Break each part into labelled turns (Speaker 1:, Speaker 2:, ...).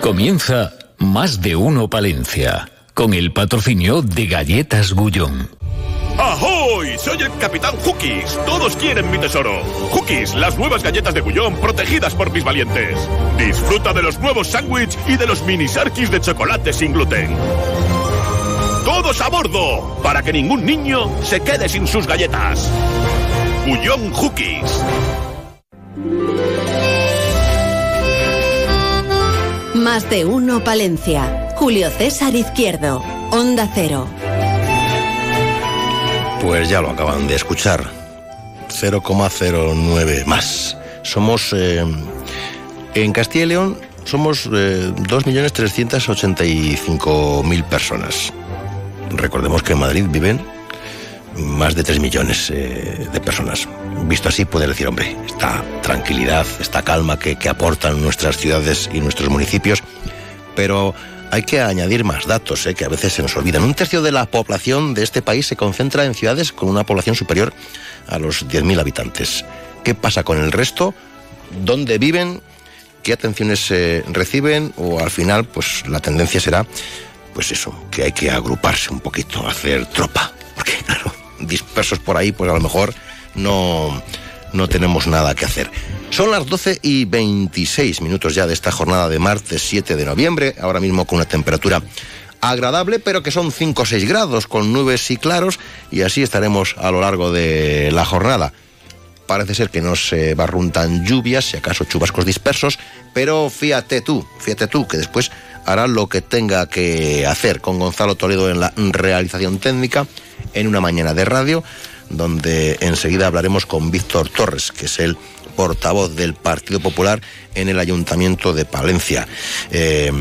Speaker 1: Comienza Más de Uno Palencia, con el patrocinio de Galletas Gullón.
Speaker 2: ¡Ahoy! Soy el Capitán Hookies. Todos quieren mi tesoro. Hookies, las nuevas galletas de Gullón protegidas por mis valientes. Disfruta de los nuevos sándwiches y de los mini sarkis de chocolate sin gluten. ¡Todos a bordo! Para que ningún niño se quede sin sus galletas. Gullón Hookies.
Speaker 3: Más de uno Palencia. Julio César Izquierdo. Onda Cero.
Speaker 4: Pues ya lo acaban de escuchar. 0,09 más. Somos eh, en Castilla y León somos eh, 2.385.000 personas. Recordemos que en Madrid viven más de 3 millones eh, de personas. Visto así, puede decir, hombre, esta tranquilidad, esta calma que, que aportan nuestras ciudades y nuestros municipios, pero hay que añadir más datos, eh, que a veces se nos olvidan. Un tercio de la población de este país se concentra en ciudades con una población superior a los 10.000 habitantes. ¿Qué pasa con el resto? ¿Dónde viven? ¿Qué atenciones eh, reciben? O al final, pues la tendencia será, pues eso, que hay que agruparse un poquito, hacer tropa. Porque, claro, dispersos por ahí, pues a lo mejor no, no tenemos nada que hacer. Son las 12 y 26 minutos ya de esta jornada de martes 7 de noviembre, ahora mismo con una temperatura agradable, pero que son 5 o 6 grados, con nubes y claros, y así estaremos a lo largo de la jornada. Parece ser que no se barruntan lluvias, si acaso chubascos dispersos, pero fíjate tú, fíjate tú, que después hará lo que tenga que hacer con Gonzalo Toledo en la realización técnica, en una mañana de radio, donde enseguida hablaremos con Víctor Torres, que es el portavoz del Partido Popular en el Ayuntamiento de Palencia. Eh,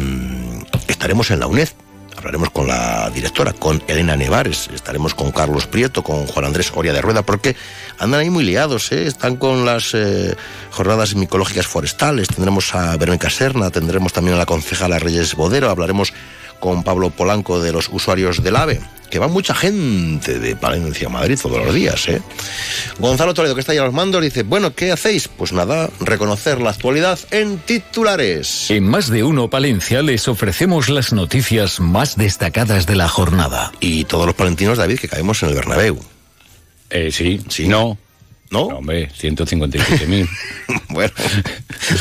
Speaker 4: estaremos en la UNED. Hablaremos con la directora, con Elena Nevares, estaremos con Carlos Prieto, con Juan Andrés Oria de Rueda, porque andan ahí muy liados, ¿eh? están con las eh, jornadas micológicas forestales, tendremos a Verónica Serna, tendremos también a la concejala Reyes Bodero, hablaremos con Pablo Polanco de los usuarios del AVE, que va mucha gente de Palencia a Madrid todos los días. ¿eh? Gonzalo Toledo, que está ahí a los mandos, dice, bueno, ¿qué hacéis? Pues nada, reconocer la actualidad en titulares.
Speaker 1: En Más de Uno Palencia les ofrecemos las noticias más destacadas de la jornada.
Speaker 4: Y todos los palentinos, David, que caemos en el Bernabéu.
Speaker 5: Eh, sí,
Speaker 4: Sí.
Speaker 5: no.
Speaker 4: ¿No?
Speaker 5: No, hombre, 157.000.
Speaker 4: bueno,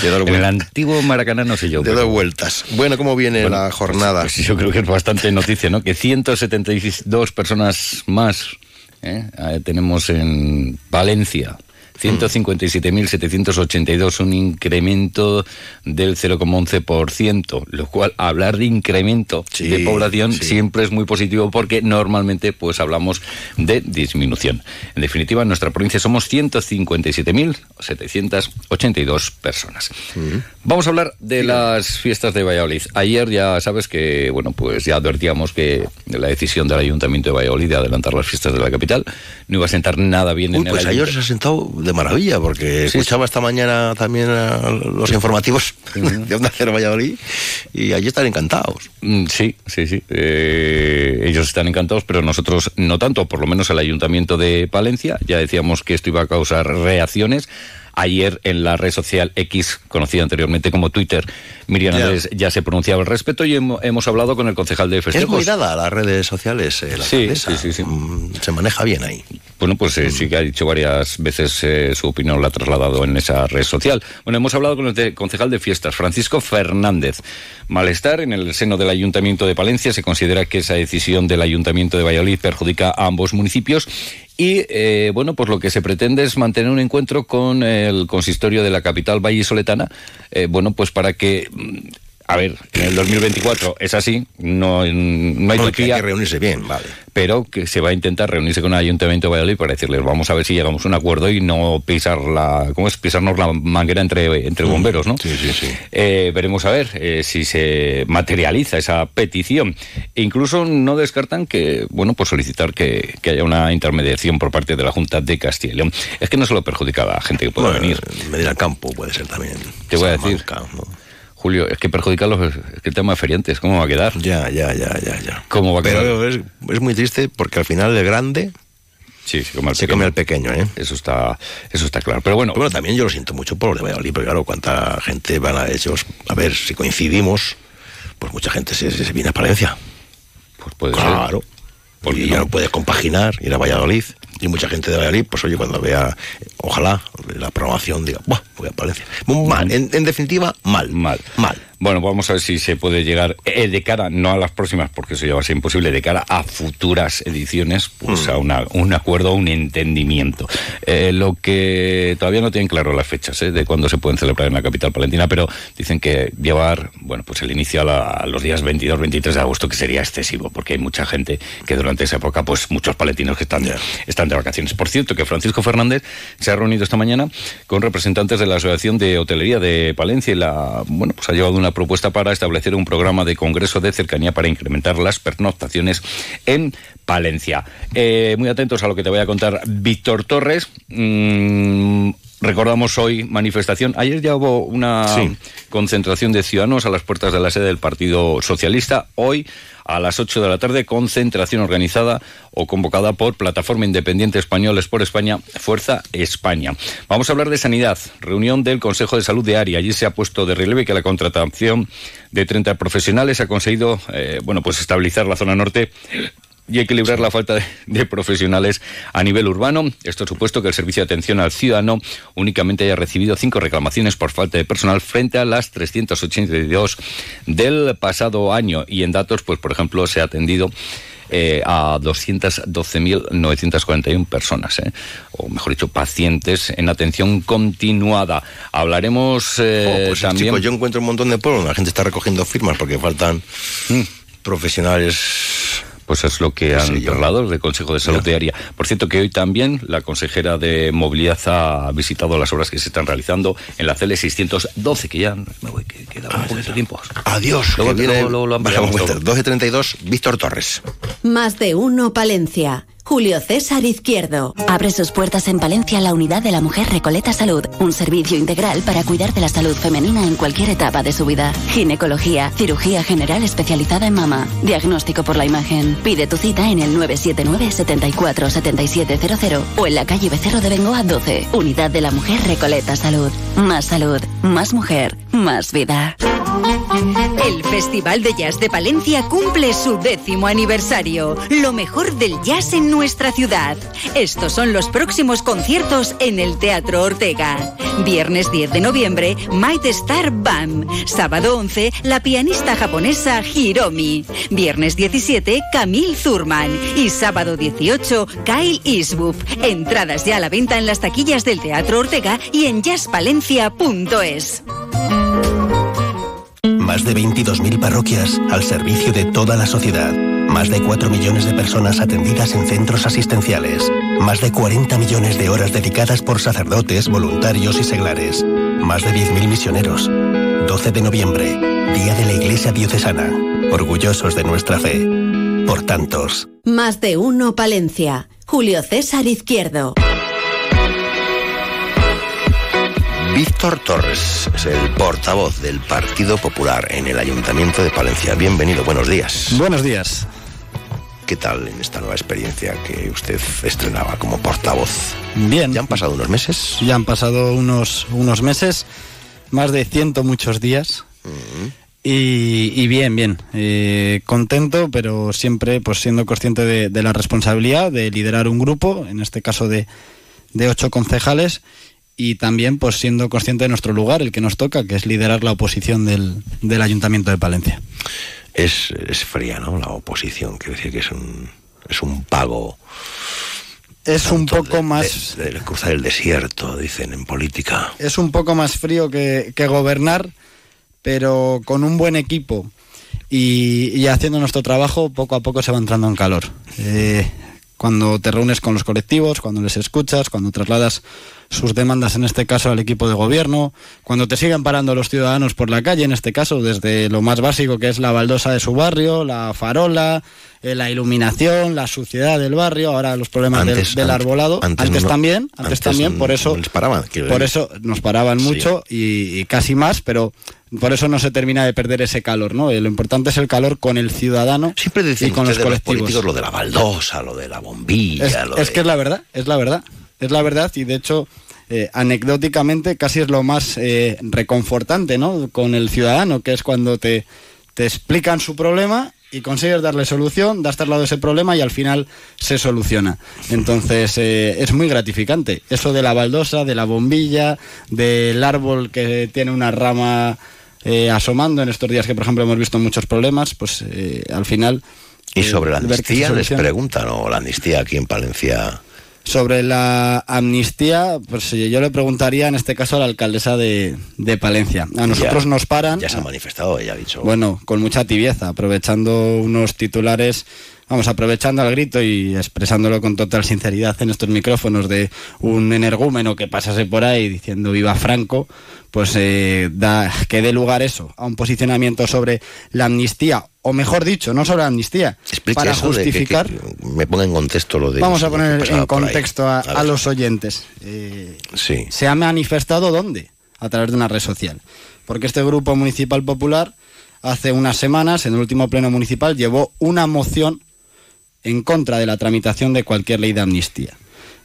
Speaker 4: de dos
Speaker 5: en el antiguo Maracaná no sé yo. Pero-
Speaker 4: dos vueltas. Bueno, ¿cómo viene
Speaker 5: Bueno,
Speaker 4: la jornada?
Speaker 5: Pues yo creo que es bastante noticia, ¿no? Que 172 personas más ¿eh? Eh, tenemos en Valencia. 157.782, un incremento del 0,11%, lo cual hablar de incremento
Speaker 4: Sí,
Speaker 5: de población
Speaker 4: sí.
Speaker 5: siempre es muy positivo porque normalmente pues hablamos de disminución. En definitiva, en nuestra provincia somos 157.782 personas. Vamos a hablar de las fiestas de Valladolid. Ayer ya sabes que, bueno, pues ya advertíamos que la decisión del Ayuntamiento de Valladolid de adelantar las fiestas de la capital no iba a sentar nada bien
Speaker 4: Uy,
Speaker 5: en el
Speaker 4: pues ayer se ha sentado de maravilla, porque
Speaker 5: Sí,
Speaker 4: escuchaba esta mañana también a los informativos de Onda Cero Valladolid y allí están encantados.
Speaker 5: Mm, Sí, sí, sí. Eh, ellos están encantados, pero nosotros no tanto, por lo menos el Ayuntamiento de Palencia. Ya decíamos que esto iba a causar reacciones. Ayer en la red social X, conocida anteriormente como Twitter, Miriam. Andrés ya se pronunciaba al respecto y hemo- hemos hablado con el concejal de
Speaker 4: Es
Speaker 5: festejos.
Speaker 4: muy dada a las redes sociales, eh, la
Speaker 5: Sí, sí, sí, sí.
Speaker 4: Mm, Se maneja bien ahí.
Speaker 5: Bueno, pues eh, sí que ha dicho varias veces eh, su opinión, la ha trasladado en esa red social. Bueno, hemos hablado con el de- concejal de fiestas, Francisco Fernández. Malestar en el seno del Ayuntamiento de Palencia. Se considera que esa decisión del Ayuntamiento de Valladolid perjudica a ambos municipios. Y, eh, bueno, pues lo que se pretende es mantener un encuentro con el consistorio de la capital vallisoletana, eh, bueno, pues para que... mm, A ver, en el 2024 es así, no, no hay
Speaker 4: Bueno, que hay que reunirse bien, vale.
Speaker 5: pero que se va a intentar reunirse con el Ayuntamiento de Valladolid para decirles vamos a ver si llegamos a un acuerdo y no pisar la ¿cómo es? pisarnos la manguera entre, entre bomberos, ¿no?
Speaker 4: Mm, Sí, sí, sí.
Speaker 5: Eh, veremos a ver eh, si se materializa esa petición. E incluso no descartan que, bueno, pues solicitar que, que haya una intermediación por parte de la Junta de Castilla y León. Es que no solo perjudica a la gente que pueda
Speaker 4: Bueno,
Speaker 5: venir.
Speaker 4: Medina al campo puede ser también.
Speaker 5: Te voy a decir. Julio, es que perjudica los, es que el tema de feriantes, ¿cómo va a quedar?
Speaker 4: Ya, ya, ya, ya, ya.
Speaker 5: ¿Cómo va a quedar?
Speaker 4: Pero es, es muy triste porque al final el grande
Speaker 5: Sí, se come al
Speaker 4: se
Speaker 5: pequeño.
Speaker 4: come al pequeño, ¿eh?
Speaker 5: Eso está, eso está claro. Pero bueno,
Speaker 4: Pero bueno, también yo lo siento mucho por lo de Valladolid, porque claro, cuánta gente van a ellos. A ver si coincidimos pues mucha gente se, se viene a Palencia.
Speaker 5: Pues puede
Speaker 4: Claro.
Speaker 5: ser. Porque
Speaker 4: ya no puede compaginar, ir a Valladolid. Y mucha gente de Valladolid, pues oye, cuando vea, ojalá, la programación, diga, Buah, voy a Palencia. Mal, en, en definitiva, mal.
Speaker 5: Mal.
Speaker 4: Mal.
Speaker 5: Bueno, vamos a ver si se puede llegar eh, de cara, no a las próximas, porque eso ya va a ser imposible, de cara a futuras ediciones, pues
Speaker 4: Mm.
Speaker 5: a una- un acuerdo, un entendimiento. Eh, lo que todavía no tienen claro las fechas eh, de cuándo se pueden celebrar en la capital palentina, pero dicen que llevar, bueno, pues el inicio a, la- a los días 22, 23 de agosto, que sería excesivo, porque hay mucha gente que durante esa época, pues muchos palentinos que están, de, están de vacaciones. Por cierto, que Francisco Fernández se ha reunido esta mañana con representantes de la Asociación de Hotelería de Palencia y la, bueno, pues ha llevado una propuesta para establecer un programa de congreso de cercanía para incrementar las pernoctaciones en Palencia. Eh, muy atentos a lo que te voy a contar Víctor Torres. Mm, recordamos hoy manifestación. Ayer ya hubo una
Speaker 4: Sí.
Speaker 5: concentración de ciudadanos a las puertas de la sede del Partido Socialista. Hoy a las 8 de la tarde, concentración organizada o convocada por Plataforma Independiente Españoles por España, Fuerza España. Vamos a hablar de sanidad. Reunión del Consejo de Salud de Ari. Allí se ha puesto de relieve que la contratación de 30 profesionales ha conseguido, eh, bueno, pues estabilizar la zona norte y equilibrar la falta de, de profesionales a nivel urbano. Esto supuesto que el Servicio de Atención al Ciudadano únicamente haya recibido cinco reclamaciones por falta de personal frente a las 382 del pasado año. Y en datos, pues por ejemplo, se ha atendido eh, a 212.941 personas, eh, o mejor dicho, pacientes en atención continuada. Hablaremos eh,
Speaker 4: Oh, pues,
Speaker 5: también...
Speaker 4: chicos, yo encuentro un montón de pueblos, la gente está recogiendo firmas porque faltan
Speaker 5: Mm.
Speaker 4: profesionales.
Speaker 5: Pues es lo que han trasladado del Consejo de Salud
Speaker 4: Ya.
Speaker 5: de Área. Por cierto, que hoy también la consejera de Movilidad ha visitado las obras que se están realizando en la CL 612, que ya me voy, que queda un poquito de tiempo.
Speaker 4: Adiós,
Speaker 5: Luego
Speaker 4: que viene
Speaker 5: luego- luego lo todo.
Speaker 4: 12.32, Víctor Torres.
Speaker 3: Más de uno Palencia. Julio César Izquierdo.
Speaker 6: Abre sus puertas en Palencia la unidad de la mujer Recoleta Salud, un servicio integral para cuidar de la salud femenina en cualquier etapa de su vida. Ginecología, cirugía general especializada en mama, diagnóstico por la imagen. Pide tu cita en el 979 74 7700 o en la calle Becerro de Bengoa 12. Unidad de la mujer Recoleta Salud. Más salud, más mujer, más vida.
Speaker 7: El Festival de Jazz de Palencia cumple su décimo aniversario. Lo mejor del jazz en nuestra ciudad. Estos son los próximos conciertos en el Teatro Ortega. Viernes 10 de noviembre, Might Star Bam. Sábado 11, la pianista japonesa Hiromi. Viernes 17, Camille Zurman. Y sábado 18, Kyle Eastwood. Entradas ya a la venta en las taquillas del Teatro Ortega y en jazzpalencia.es.
Speaker 8: Más de 22.000 parroquias al servicio de toda la sociedad. Más de 4 millones de personas atendidas en centros asistenciales. Más de 40 millones de horas dedicadas por sacerdotes, voluntarios y seglares. Más de 10.000 misioneros. 12 de noviembre, Día de la Iglesia Diocesana. Orgullosos de nuestra fe. Por tantos.
Speaker 3: Más de uno Palencia. Julio César Izquierdo.
Speaker 4: Víctor Torres es el portavoz del Partido Popular en el Ayuntamiento de Palencia. Bienvenido, buenos días.
Speaker 9: Buenos días.
Speaker 4: ¿Qué tal en esta nueva experiencia que usted estrenaba como portavoz?
Speaker 9: Bien.
Speaker 4: ¿Ya han pasado unos meses?
Speaker 9: Ya han pasado unos, unos meses, más de ciento muchos días. Y, y bien, bien. Eh, contento, pero siempre pues siendo consciente de, de la responsabilidad de liderar un grupo, en este caso de, de ocho concejales, y también pues siendo consciente de nuestro lugar, el que nos toca, que es liderar la oposición del, del Ayuntamiento de Palencia.
Speaker 4: Es, es fría, ¿no? La oposición, quiere decir que es un, es un pago.
Speaker 9: Es un poco
Speaker 4: de-
Speaker 9: más...
Speaker 4: de- de cruzar el desierto, dicen en política.
Speaker 9: es un poco más frío que, que gobernar, pero con un buen equipo y, y haciendo nuestro trabajo, poco a poco se va entrando en calor. Eh, cuando te reúnes con los colectivos, cuando les escuchas, cuando trasladas sus demandas, en este caso al equipo de gobierno, cuando te siguen parando los ciudadanos por la calle, en este caso desde lo más básico que es la baldosa de su barrio, la farola, eh, la iluminación, la suciedad del barrio, ahora los problemas del-
Speaker 4: Antes-
Speaker 9: del,
Speaker 4: antes-
Speaker 9: arbolado,
Speaker 4: antes
Speaker 9: antes,
Speaker 4: no-
Speaker 9: también, antes, también, por eso
Speaker 4: paraban,
Speaker 9: por nos paraban
Speaker 4: Sí.
Speaker 9: mucho y, y casi más, pero por eso no se termina de perder ese calor, ¿no? Eh, Lo importante es el calor con el ciudadano
Speaker 4: Siempre dicen
Speaker 9: y con los colectivos.
Speaker 4: políticos lo de la baldosa, lo de la bombilla,
Speaker 9: es,
Speaker 4: lo
Speaker 9: es
Speaker 4: de-
Speaker 9: que es la verdad, es la verdad, es la verdad y de hecho eh, anecdóticamente casi es lo más eh, reconfortante, ¿no? Con el ciudadano, que es cuando te te explican su problema y consigues darle solución, das traslado ese problema y al final se soluciona. Entonces eh, es muy gratificante. Eso de la baldosa, de la bombilla, del árbol que tiene una rama eh, asomando en estos días que por ejemplo hemos visto muchos problemas, pues eh, al final...
Speaker 4: Y sobre la amnistía les preguntan, o la amnistía aquí en Palencia.
Speaker 9: Sobre la amnistía, pues eh, yo le preguntaría en este caso a la alcaldesa de, de Palencia. A nosotros
Speaker 4: Ya-
Speaker 9: nos paran.
Speaker 4: Ya se ha manifestado, ella ha dicho.
Speaker 9: Bueno, con mucha tibieza, aprovechando unos titulares, vamos, aprovechando al grito y expresándolo con total sinceridad en estos micrófonos de un energúmeno que pasase por ahí diciendo viva Franco, pues eh, da, que dé lugar eso, a un posicionamiento sobre la amnistía, o mejor dicho, no sobre la amnistía,
Speaker 4: Explique
Speaker 9: para
Speaker 4: de que-
Speaker 9: justificar...
Speaker 4: que me ponga en contexto lo de.
Speaker 9: Vamos a poner en contexto a,
Speaker 4: A ver.
Speaker 9: a los oyentes. Eh,
Speaker 4: Sí.
Speaker 9: ¿Se ha manifestado dónde? A través de una red social. Porque este grupo municipal popular hace unas semanas, en el último pleno municipal, llevó una moción en contra de la tramitación de cualquier ley de amnistía.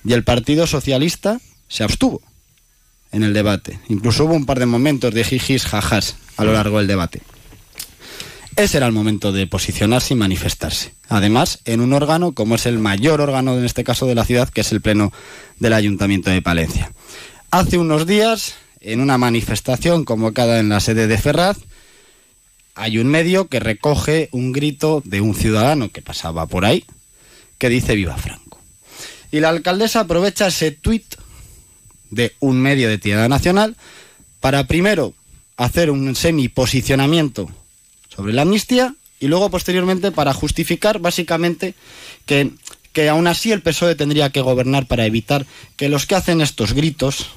Speaker 9: Y el Partido Socialista se abstuvo en el debate. Incluso hubo un par de momentos de jijis, jajas a lo largo del debate. Ese era el momento de posicionarse y manifestarse. Además, en un órgano como es el mayor órgano en este caso de la ciudad, que es el Pleno del Ayuntamiento de Palencia. Hace unos días, en una manifestación convocada en la sede de Ferraz, hay un medio que recoge un grito de un ciudadano que pasaba por ahí, que dice Viva Franco. Y la alcaldesa aprovecha ese tuit de un medio de tirada nacional para primero hacer un semi-posicionamiento sobre la amnistía y luego posteriormente para justificar básicamente que, que aún así el PSOE tendría que gobernar para evitar que los que hacen estos gritos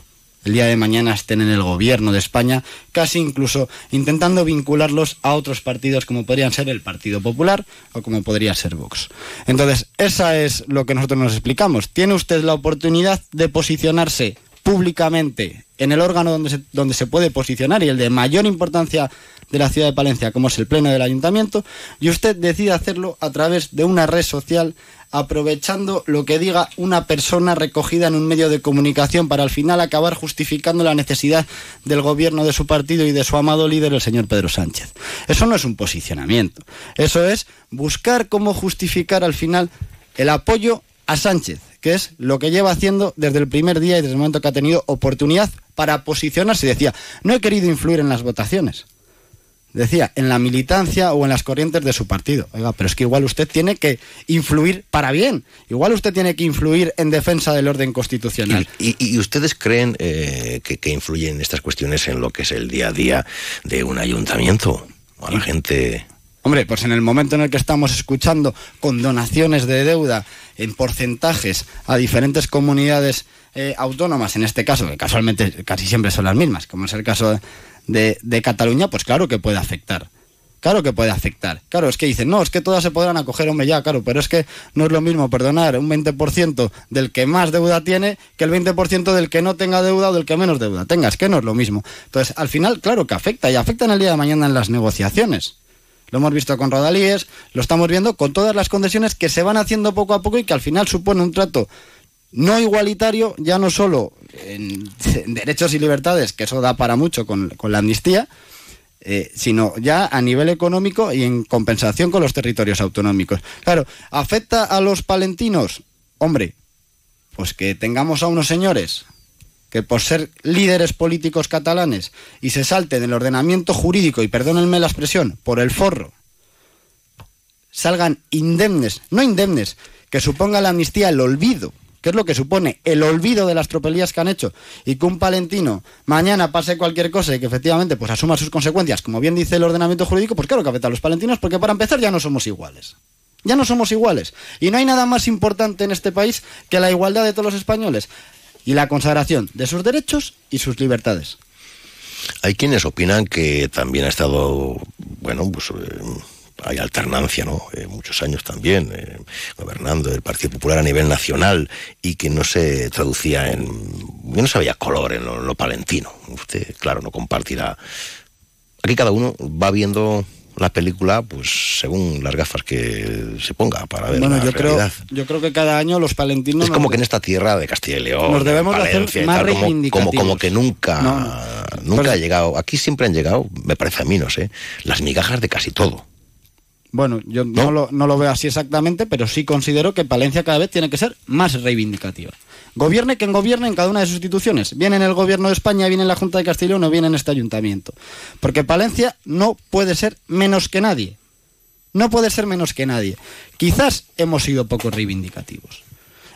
Speaker 9: el día de mañana estén en el gobierno de España, casi incluso intentando vincularlos a otros partidos como podrían ser el Partido Popular o como podría ser Vox. Entonces, esa es lo que nosotros nos explicamos. Tiene usted la oportunidad de posicionarse públicamente en el órgano donde se, donde se puede posicionar y el de mayor importancia de la ciudad de Palencia, como es el Pleno del Ayuntamiento, y usted decide hacerlo a través de una red social, aprovechando lo que diga una persona recogida en un medio de comunicación para al final acabar justificando la necesidad del gobierno de su partido y de su amado líder, el señor Pedro Sánchez. Eso no es un posicionamiento, eso es buscar cómo justificar al final el apoyo a Sánchez, que es lo que lleva haciendo desde el primer día y desde el momento que ha tenido oportunidad para posicionarse. Decía, no he querido influir en las votaciones. Decía, en la militancia o en las corrientes de su partido. Oiga, pero es que igual usted tiene que influir para bien. Igual usted tiene que influir en defensa del orden constitucional.
Speaker 4: ¿Y, y- y ustedes creen eh, que, que influyen estas cuestiones en lo que es el día a día de un ayuntamiento? A la gente.
Speaker 9: Hombre, pues en el momento en el que estamos escuchando condonaciones de deuda en porcentajes a diferentes comunidades eh, autónomas, en este caso, que casualmente casi siempre son las mismas, como es el caso de, Cataluña, pues claro que puede afectar. Claro que puede afectar. Claro, es que dicen, no, es que todas se podrán acoger, hombre, ya, claro, pero es que no es lo mismo perdonar un 20% del que más deuda tiene que el 20% del que no tenga deuda o del que menos deuda tenga. Es que no es lo mismo. Entonces, al final, claro que afecta y afecta en el día de mañana en las negociaciones. Lo hemos visto con Rodalíes, lo estamos viendo con todas las concesiones que se van haciendo poco a poco y que al final supone un trato no igualitario, ya no solo en, derechos y libertades, que eso da para mucho con, con la amnistía, eh, sino ya a nivel económico y en compensación con los territorios autonómicos. Claro, ¿afecta a los palentinos? Hombre, pues que tengamos a unos señores que por ser líderes políticos catalanes y se salten del ordenamiento jurídico, y perdónenme la expresión, por el forro, salgan indemnes, no indemnes, que suponga la amnistía el olvido, que es lo que supone el olvido de las tropelías que han hecho, y que un palentino mañana pase cualquier cosa y que efectivamente pues asuma sus consecuencias, como bien dice el ordenamiento jurídico, pues claro que afecta a los palentinos, porque para empezar ya no somos iguales. Ya no somos iguales. Y no hay nada más importante en este país que la igualdad de todos los españoles y la consagración de sus derechos y sus libertades.
Speaker 4: Hay quienes opinan que también ha estado, bueno, pues eh, hay alternancia, ¿no? Eh, muchos años también, eh, gobernando el Partido Popular a nivel nacional y que no se traducía en. que no se había color en lo, en lo palentino. Usted, claro, no compartirá. Aquí cada uno va viendo la película, pues según las gafas que se ponga para ver
Speaker 9: Bueno,
Speaker 4: la
Speaker 9: yo creo,
Speaker 4: realidad.
Speaker 9: yo creo que cada año los palentinos...
Speaker 4: Es como que en esta tierra de Castilla y León,
Speaker 9: Nos debemos de hacer más
Speaker 4: tal, como, como,
Speaker 9: reivindicativos.
Speaker 4: como que nunca,
Speaker 9: No, no.
Speaker 4: nunca ha llegado. Aquí siempre han llegado, me parece a mí, no sé, las migajas de casi todo.
Speaker 9: Bueno, yo no, lo, no lo veo así exactamente, pero sí considero que Palencia cada vez tiene que ser más reivindicativa. Gobierne quien gobierne en cada una de sus instituciones. Viene en el gobierno de España, viene en la Junta de León o viene en este ayuntamiento. Porque Palencia no puede ser menos que nadie. No puede ser menos que nadie. Quizás hemos sido poco reivindicativos.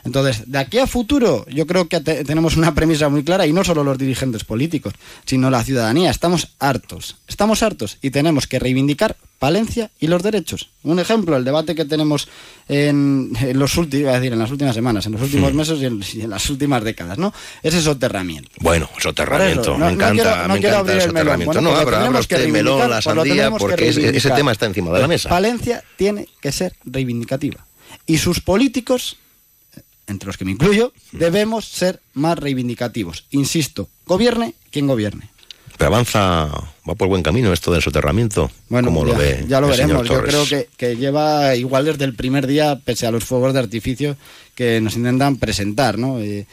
Speaker 9: Entonces, de aquí a futuro, yo creo que te- tenemos una premisa muy clara, y no solo los dirigentes políticos, sino la ciudadanía. Estamos hartos, estamos hartos, y tenemos que reivindicar Palencia y los derechos. Un ejemplo, el debate que tenemos en, en los últimos, decir, en las últimas semanas, en los últimos meses y en, y en las últimas décadas, ¿no? Ese soterramiento.
Speaker 4: Bueno, soterramiento,
Speaker 9: eso, no-
Speaker 4: me
Speaker 9: no
Speaker 4: encanta,
Speaker 9: quiero- no
Speaker 4: me
Speaker 9: quiero
Speaker 4: encanta
Speaker 9: abrir
Speaker 4: el soterramiento.
Speaker 9: Bueno,
Speaker 4: no,
Speaker 9: que
Speaker 4: usted el melón, la
Speaker 9: pues
Speaker 4: sandía, porque ese, tema está encima de la mesa.
Speaker 9: Palencia tiene que ser reivindicativa. Y sus políticos, entre los que me incluyo,
Speaker 4: Mm.
Speaker 9: debemos ser más reivindicativos. Insisto, gobierne quien gobierne.
Speaker 4: Pero avanza, va por buen camino esto del soterramiento.
Speaker 9: Bueno,
Speaker 4: como
Speaker 9: ya,
Speaker 4: lo
Speaker 9: ya veremos. Yo creo que, que lleva igual desde el primer día, pese a los fuegos de artificio que nos intentan presentar, ¿no? Eh,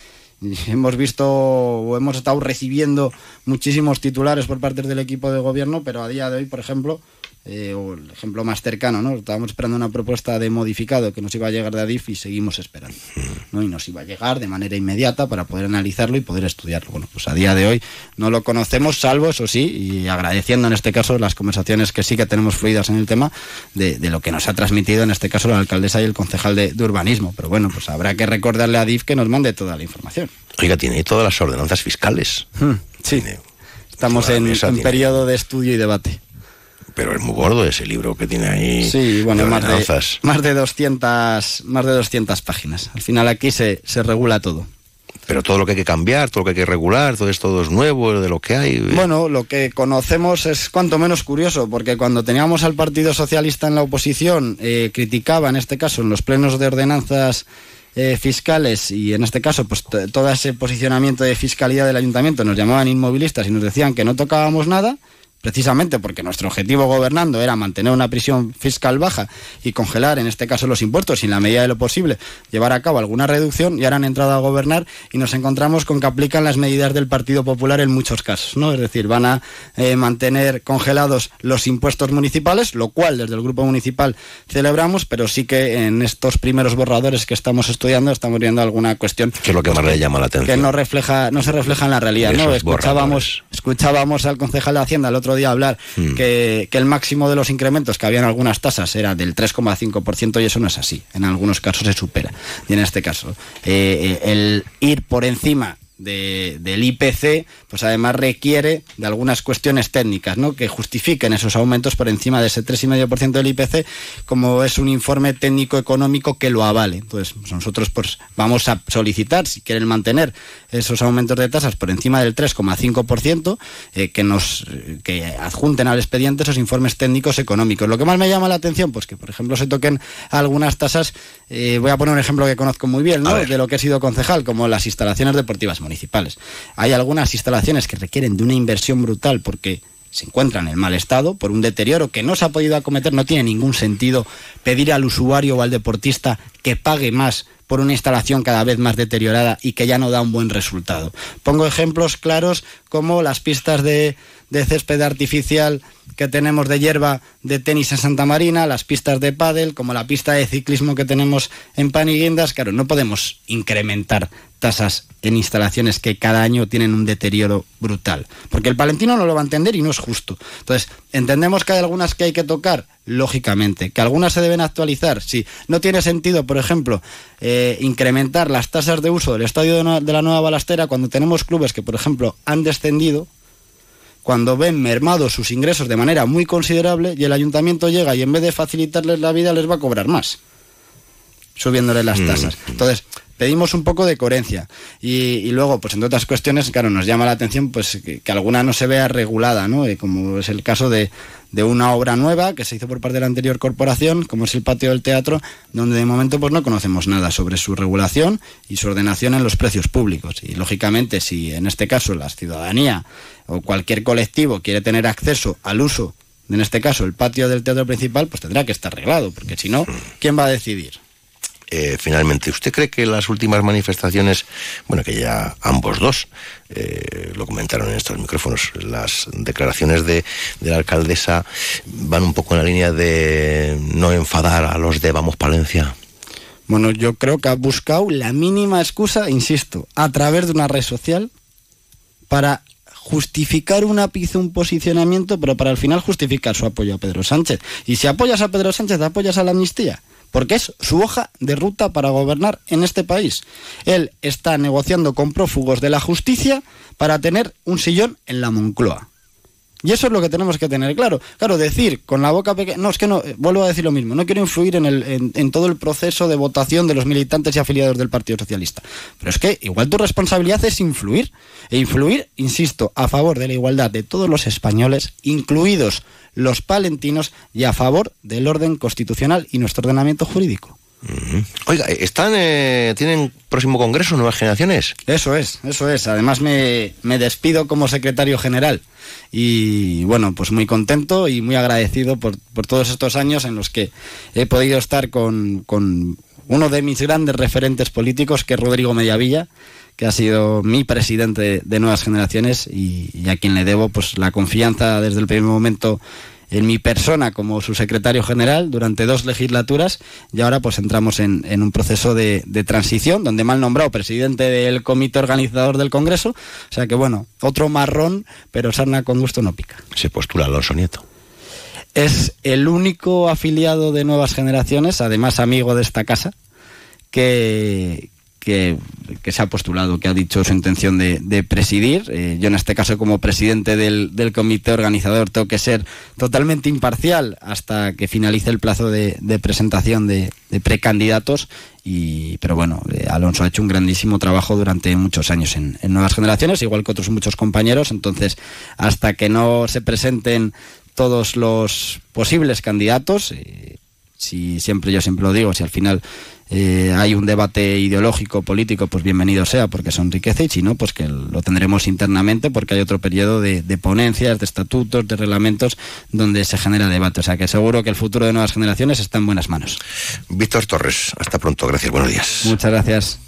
Speaker 9: hemos visto o hemos estado recibiendo muchísimos titulares por parte del equipo de gobierno, pero a día de hoy, por ejemplo, eh, o el ejemplo más cercano, ¿no? Estábamos esperando una propuesta de modificado que nos iba a llegar de Adif y seguimos esperando, ¿no? Y nos iba a llegar de manera inmediata para poder analizarlo y poder estudiarlo. Bueno, pues a día de hoy no lo conocemos, salvo, eso sí, y agradeciendo en este caso las conversaciones que sí que tenemos fluidas en el tema de, de lo que nos ha transmitido en este caso la alcaldesa y el concejal de, de urbanismo. Pero bueno, pues habrá que recordarle a Adif que nos mande toda la información.
Speaker 4: Oiga, tiene todas las ordenanzas fiscales.
Speaker 9: Sí,
Speaker 4: Tiene-
Speaker 9: estamos en, en periodo de estudio y debate.
Speaker 4: Pero es muy gordo ese libro que tiene ahí.
Speaker 9: Sí, bueno,
Speaker 4: de
Speaker 9: más de, más de 200 más de 200 páginas. Al final aquí se, se regula todo.
Speaker 4: Pero todo lo que hay que cambiar, todo lo que hay que regular, todo esto es nuevo de lo que hay.
Speaker 9: Bueno, lo que conocemos es cuanto menos curioso, porque cuando teníamos al Partido Socialista en la oposición, eh, criticaba en este caso en los plenos de ordenanzas eh, fiscales y en este caso pues todo ese posicionamiento de fiscalidad del ayuntamiento nos llamaban inmovilistas y nos decían que no tocábamos nada precisamente porque nuestro objetivo gobernando era mantener una prisión fiscal baja y congelar en este caso los impuestos y en la medida de lo posible llevar a cabo alguna reducción y ahora han entrado a gobernar y nos encontramos con que aplican las medidas del Partido Popular en muchos casos, ¿no? Es decir, van a eh, mantener congelados los impuestos municipales, lo cual desde el grupo municipal celebramos, pero sí que en estos primeros borradores que estamos estudiando estamos viendo alguna cuestión
Speaker 4: ¿Qué es lo que más le llama la
Speaker 9: que
Speaker 4: atención?
Speaker 9: no refleja no se refleja en la realidad no escuchábamos escuchábamos al concejal de hacienda el otro día hablar
Speaker 4: Hmm.
Speaker 9: que, que el máximo de los incrementos que había en algunas tasas era del 3,5% y eso no es así en algunos casos se supera y en este caso eh, eh, el ir por encima de- del IPC, pues además requiere de algunas cuestiones técnicas, ¿no? Que justifiquen esos aumentos por encima de ese 3,5% del IPC, como es un informe técnico económico que lo avale. Entonces, pues nosotros pues vamos a solicitar, si quieren mantener esos aumentos de tasas por encima del 3,5%, eh, que nos que adjunten al expediente esos informes técnicos económicos. Lo que más me llama la atención, pues que por ejemplo se toquen algunas tasas, eh, voy a poner un ejemplo que conozco muy bien, ¿no? De lo que he sido concejal, como las instalaciones deportivas municipales. Hay algunas instalaciones que requieren de una inversión brutal porque se encuentran en mal estado por un deterioro que no se ha podido acometer, no tiene ningún sentido pedir al usuario o al deportista que pague más por una instalación cada vez más deteriorada y que ya no da un buen resultado. Pongo ejemplos claros como las pistas de, césped artificial que tenemos de hierba de tenis en Santa Marina, las pistas de pádel, como la pista de ciclismo que tenemos en Paniguindas, claro, no podemos incrementar tasas en instalaciones que cada año tienen un deterioro brutal, porque el palentino no lo va a entender y no es justo. Entonces, entendemos que hay algunas que hay que tocar, lógicamente, que algunas se deben actualizar, sí. No tiene sentido, por ejemplo, eh, incrementar las tasas de uso del estadio de, no- de la Nueva Balastera cuando tenemos clubes que, por ejemplo, han descendido, cuando ven mermados sus ingresos de manera muy considerable y el ayuntamiento llega y en vez de facilitarles la vida les va a cobrar más, subiéndole las
Speaker 4: Mm.
Speaker 9: tasas. Entonces, pedimos un poco de coherencia y, y luego, pues entre otras cuestiones, claro, nos llama la atención pues que, que alguna no se vea regulada, ¿no? Eh, como es el caso de, de una obra nueva que se hizo por parte de la anterior corporación, como es el patio del teatro, donde de momento pues no conocemos nada sobre su regulación y su ordenación en los precios públicos. Y lógicamente, si en este caso la ciudadanía o cualquier colectivo quiere tener acceso al uso en este caso el patio del teatro principal, pues tendrá que estar arreglado, porque si no, ¿quién va a decidir?
Speaker 4: Eh, finalmente, ¿usted cree que las últimas manifestaciones, bueno, que ya ambos dos eh, lo comentaron en estos micrófonos, las declaraciones de, de, la alcaldesa van un poco en la línea de no enfadar a los de Vamos Palencia?
Speaker 9: Bueno, yo creo que ha buscado la mínima excusa, insisto, a través de una red social para justificar un ápice, un posicionamiento, pero para al final justificar su apoyo a Pedro Sánchez. Y si apoyas a Pedro Sánchez, apoyas a la amnistía porque es su hoja de ruta para gobernar en este país. Él está negociando con prófugos de la justicia para tener un sillón en la Moncloa. Y eso es lo que tenemos que tener claro. Claro, decir con la boca pequeña. No, es que no, vuelvo a decir lo mismo. No quiero influir en, el, en, en, todo el proceso de votación de los militantes y afiliados del Partido Socialista. Pero es que igual tu responsabilidad es influir. E influir, insisto, a favor de la igualdad de todos los españoles, incluidos los palentinos, y a favor del orden constitucional y nuestro ordenamiento jurídico.
Speaker 4: Oiga, ¿están, eh, ¿tienen próximo congreso Nuevas Generaciones?
Speaker 9: Eso es, eso es. Además me, me, despido como secretario general y bueno, pues muy contento y muy agradecido por, por todos estos años en los que he podido estar con, con uno de mis grandes referentes políticos, que es Rodrigo Mediavilla, que ha sido mi presidente de, de Nuevas Generaciones y, y a quien le debo pues la confianza desde el primer momento en mi persona como su secretario general durante dos legislaturas y ahora pues entramos en, en un proceso de, de, transición donde mal nombrado presidente del comité organizador del Congreso, o sea que bueno, otro marrón, pero sarna con gusto no pica.
Speaker 4: Se postula Alonso Nieto.
Speaker 9: Es el único afiliado de nuevas generaciones, además amigo de esta casa, que, que, se ha postulado, que ha dicho su intención de, presidir. Eh, yo en este caso como presidente del, comité organizador tengo que ser totalmente imparcial hasta que finalice el plazo de, presentación de, precandidatos. Y, pero bueno, eh, Alonso ha hecho un grandísimo trabajo durante muchos años en, en nuevas generaciones, igual que otros muchos compañeros. Entonces, hasta que no se presenten todos los posibles candidatos, eh, si siempre yo siempre lo digo, si al final eh, hay un debate ideológico, político, pues bienvenido sea, porque eso enriquece, y si no, pues que lo tendremos internamente, porque hay otro periodo de, de, ponencias, de estatutos, de reglamentos, donde se genera debate. O sea que seguro que el futuro de nuevas generaciones está en buenas manos.
Speaker 4: Víctor Torres, hasta pronto, gracias, buenos días.
Speaker 9: Muchas gracias.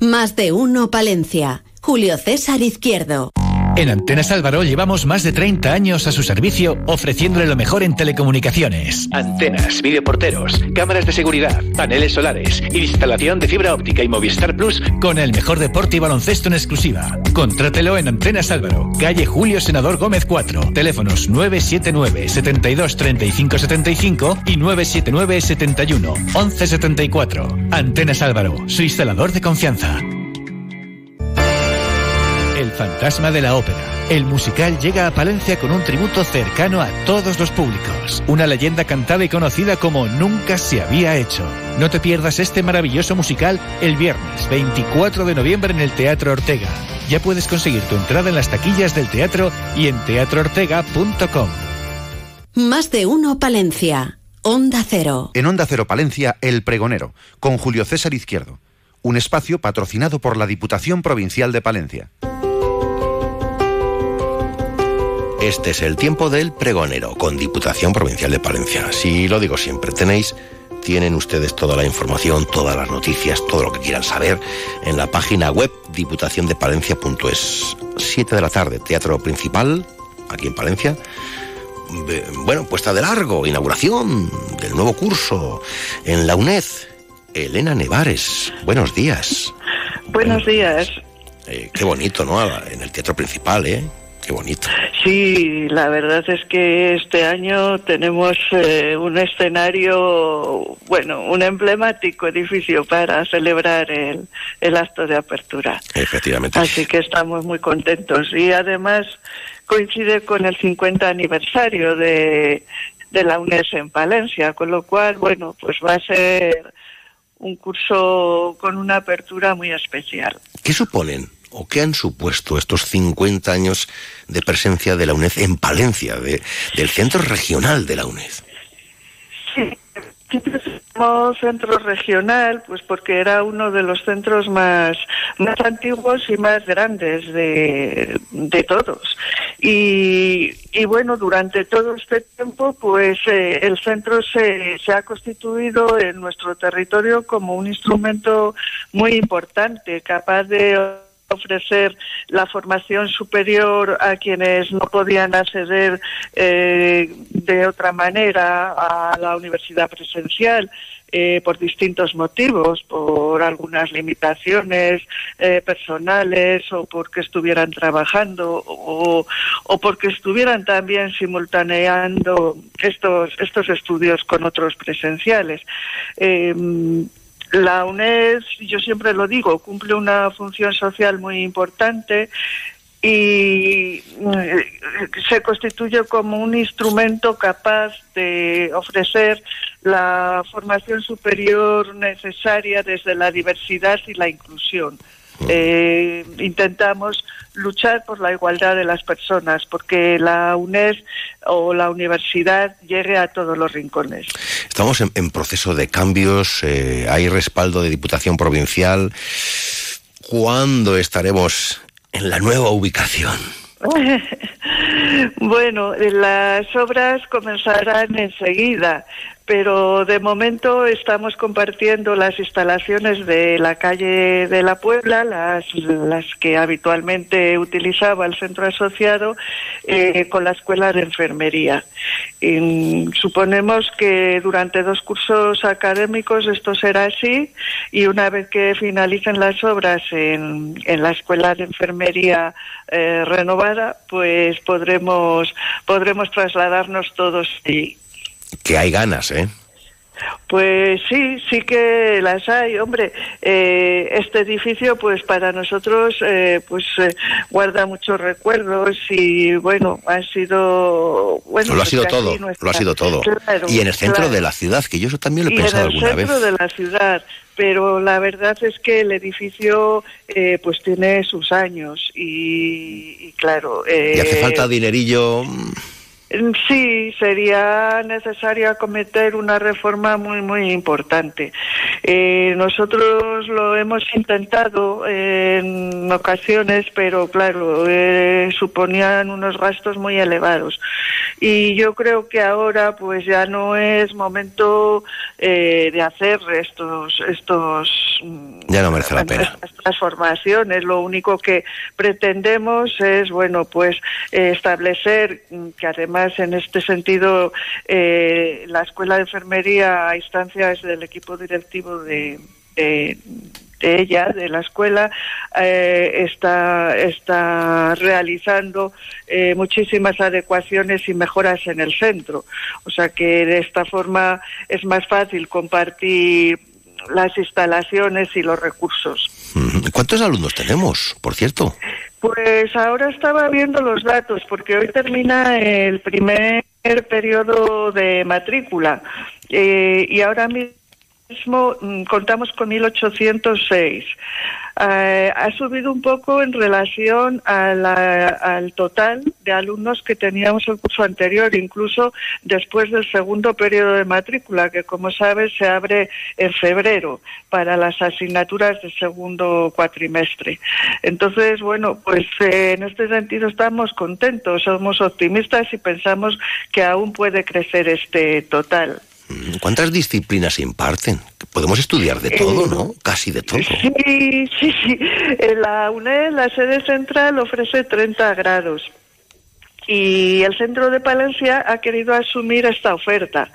Speaker 3: Más de uno, Palencia. Julio César Izquierdo.
Speaker 10: En Antenas Álvaro llevamos más de 30 años a su servicio ofreciéndole lo mejor en telecomunicaciones. Antenas, videoporteros, cámaras de seguridad, paneles solares, instalación de fibra óptica y Movistar Plus con el mejor deporte y baloncesto en exclusiva. Contrátelo en Antenas Álvaro, calle Julio Senador Gómez 4, teléfonos 979 72 35 75 y 979 71 11 74. Antenas Álvaro, su instalador de confianza. El fantasma de la ópera. El musical llega a Palencia con un tributo cercano a todos los públicos. Una leyenda cantada y conocida como nunca se había hecho. No te pierdas este maravilloso musical el viernes 24 de noviembre en el Teatro Ortega. Ya puedes conseguir tu entrada en las taquillas del teatro y en teatroortega.com.
Speaker 3: Más de uno Palencia. Onda Cero.
Speaker 11: En Onda Cero Palencia, El Pregonero, con Julio César Izquierdo. Un espacio patrocinado por la Diputación Provincial de Palencia.
Speaker 4: Este es el tiempo del pregonero con Diputación Provincial de Palencia. Si lo digo siempre, tenéis, tienen ustedes toda la información, todas las noticias, todo lo que quieran saber en la página web diputaciondepalencia.es. 7 de la tarde, teatro principal, aquí en Palencia. Bueno, puesta de largo, inauguración del nuevo curso en la UNED. Elena Nevares, buenos días.
Speaker 12: Buenos días.
Speaker 4: Eh, qué bonito, ¿no? En el teatro principal, ¿eh? Qué bonito.
Speaker 12: Sí, la verdad es que este año tenemos eh, un escenario, bueno, un emblemático edificio para celebrar el, el, acto de apertura.
Speaker 4: Efectivamente.
Speaker 12: Así que estamos muy contentos. Y además coincide con el 50 aniversario de, de la UNES en Palencia, con lo cual, bueno, pues va a ser un curso con una apertura muy especial.
Speaker 4: ¿Qué suponen o qué han supuesto estos 50 años de presencia de la UNED en Palencia, de, del centro regional de la UNED?
Speaker 12: Sí, centro regional, pues porque era uno de los centros más, más antiguos y más grandes de, de todos. Y, y, bueno, durante todo este tiempo, pues eh, el centro se, se ha constituido en nuestro territorio como un instrumento muy importante, capaz de ofrecer la formación superior a quienes no podían acceder eh, de otra manera a la universidad presencial. Eh, por distintos motivos, por algunas limitaciones eh, personales o porque estuvieran trabajando o, o, porque estuvieran también simultaneando estos, estos estudios con otros presenciales. La UNED, yo siempre lo digo, cumple una función social muy importante y eh, se constituye como un instrumento capaz de ofrecer la formación superior necesaria desde la diversidad y la inclusión. Eh, intentamos luchar por la igualdad de las personas, porque la UNED o la universidad llegue a todos los rincones.
Speaker 4: Estamos en, proceso de cambios, eh, hay respaldo de Diputación Provincial. ¿Cuándo estaremos en la nueva ubicación?
Speaker 12: bueno, las obras comenzarán enseguida pero de momento estamos compartiendo las instalaciones de la calle de la Puebla, las, las que habitualmente utilizaba el centro asociado, eh, con la escuela de enfermería. Suponemos que durante dos cursos académicos esto será así y una vez que finalicen las obras en, la escuela de enfermería eh, renovada, pues podremos, podremos trasladarnos todos y
Speaker 4: que hay ganas, ¿eh?
Speaker 12: Pues sí, sí que las hay, hombre. Eh, este edificio, pues para nosotros, eh, pues eh, guarda muchos recuerdos y bueno, ha sido bueno.
Speaker 4: Lo ha sido todo, lo ha sido todo. y en el centro de la ciudad, que yo eso también lo he pensado alguna vez.
Speaker 12: En el centro de la ciudad, pero la verdad es que el edificio, pues tiene sus años y, y claro.
Speaker 4: y hace falta dinerillo. Mm.
Speaker 12: Sí, sería necesario acometer una reforma muy, muy importante. Eh, nosotros lo hemos intentado en ocasiones, pero claro, eh, suponían unos gastos muy elevados. Y yo creo que ahora, pues ya no es momento eh, de hacer estos, estos.
Speaker 4: Ya no merece la pena.
Speaker 12: Transformaciones. Lo único que pretendemos es, bueno, pues establecer que además en este sentido, eh, la Escuela de Enfermería a instancias del equipo directivo de, ella, de la escuela, eh, está, está realizando eh, muchísimas adecuaciones y mejoras en el centro. O sea que de esta forma es más fácil compartir las instalaciones y los recursos.
Speaker 4: ¿Cuántos alumnos tenemos, por cierto?
Speaker 12: Pues ahora estaba viendo los datos, porque hoy termina el primer periodo de matrícula eh, y ahora mismo mm, contamos con 1.806. Eh, ha subido un poco en relación al total de alumnos que teníamos el curso anterior, incluso después del segundo periodo de matrícula, que como sabes se abre en febrero para las asignaturas del segundo cuatrimestre. Entonces, bueno, pues eh, en este sentido estamos contentos, somos optimistas y pensamos que aún puede crecer este total.
Speaker 4: ¿Cuántas disciplinas se imparten? Podemos estudiar de todo, ¿no? Casi de todo.
Speaker 12: Sí, sí, sí. La UNED, la sede central, ofrece 30 grados y el centro de Palencia ha querido asumir esta oferta.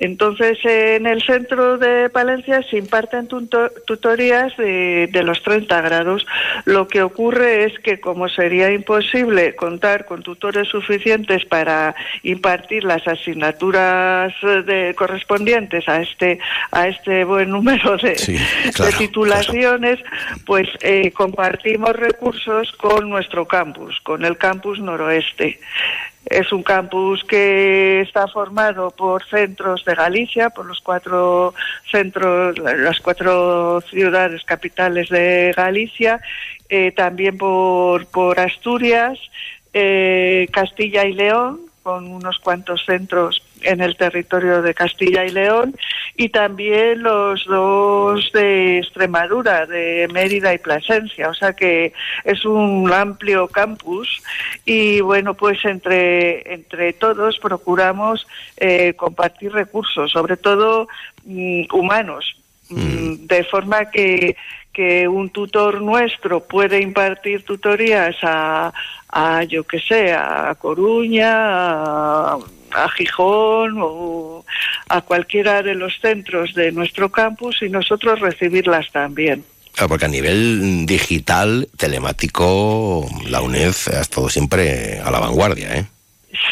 Speaker 12: Entonces, en el centro de Palencia se imparten tutorías de, de, los 30 grados. Lo que ocurre es que, como sería imposible contar con tutores suficientes para impartir las asignaturas de, correspondientes a este a este buen número de, titulaciones, pues eh, compartimos recursos con nuestro campus, con el campus noroeste. Es un campus que está formado por centros de Galicia, por los cuatro centros, las cuatro ciudades capitales de Galicia, eh, también por, por Asturias, eh, Castilla y León, con unos cuantos centros en el territorio de Castilla y León y también los dos de Extremadura, de Mérida y Plasencia. O sea que es un amplio campus. Y bueno, pues entre, entre todos procuramos eh, compartir recursos, sobre todo mm, humanos, mm, de forma que que un tutor nuestro puede impartir tutorías a, a yo que sé, a Coruña, a, a Gijón o a cualquiera de los centros de nuestro campus y nosotros recibirlas también.
Speaker 4: Claro, porque a nivel digital, telemático, la UNED ha estado siempre a la vanguardia, ¿eh?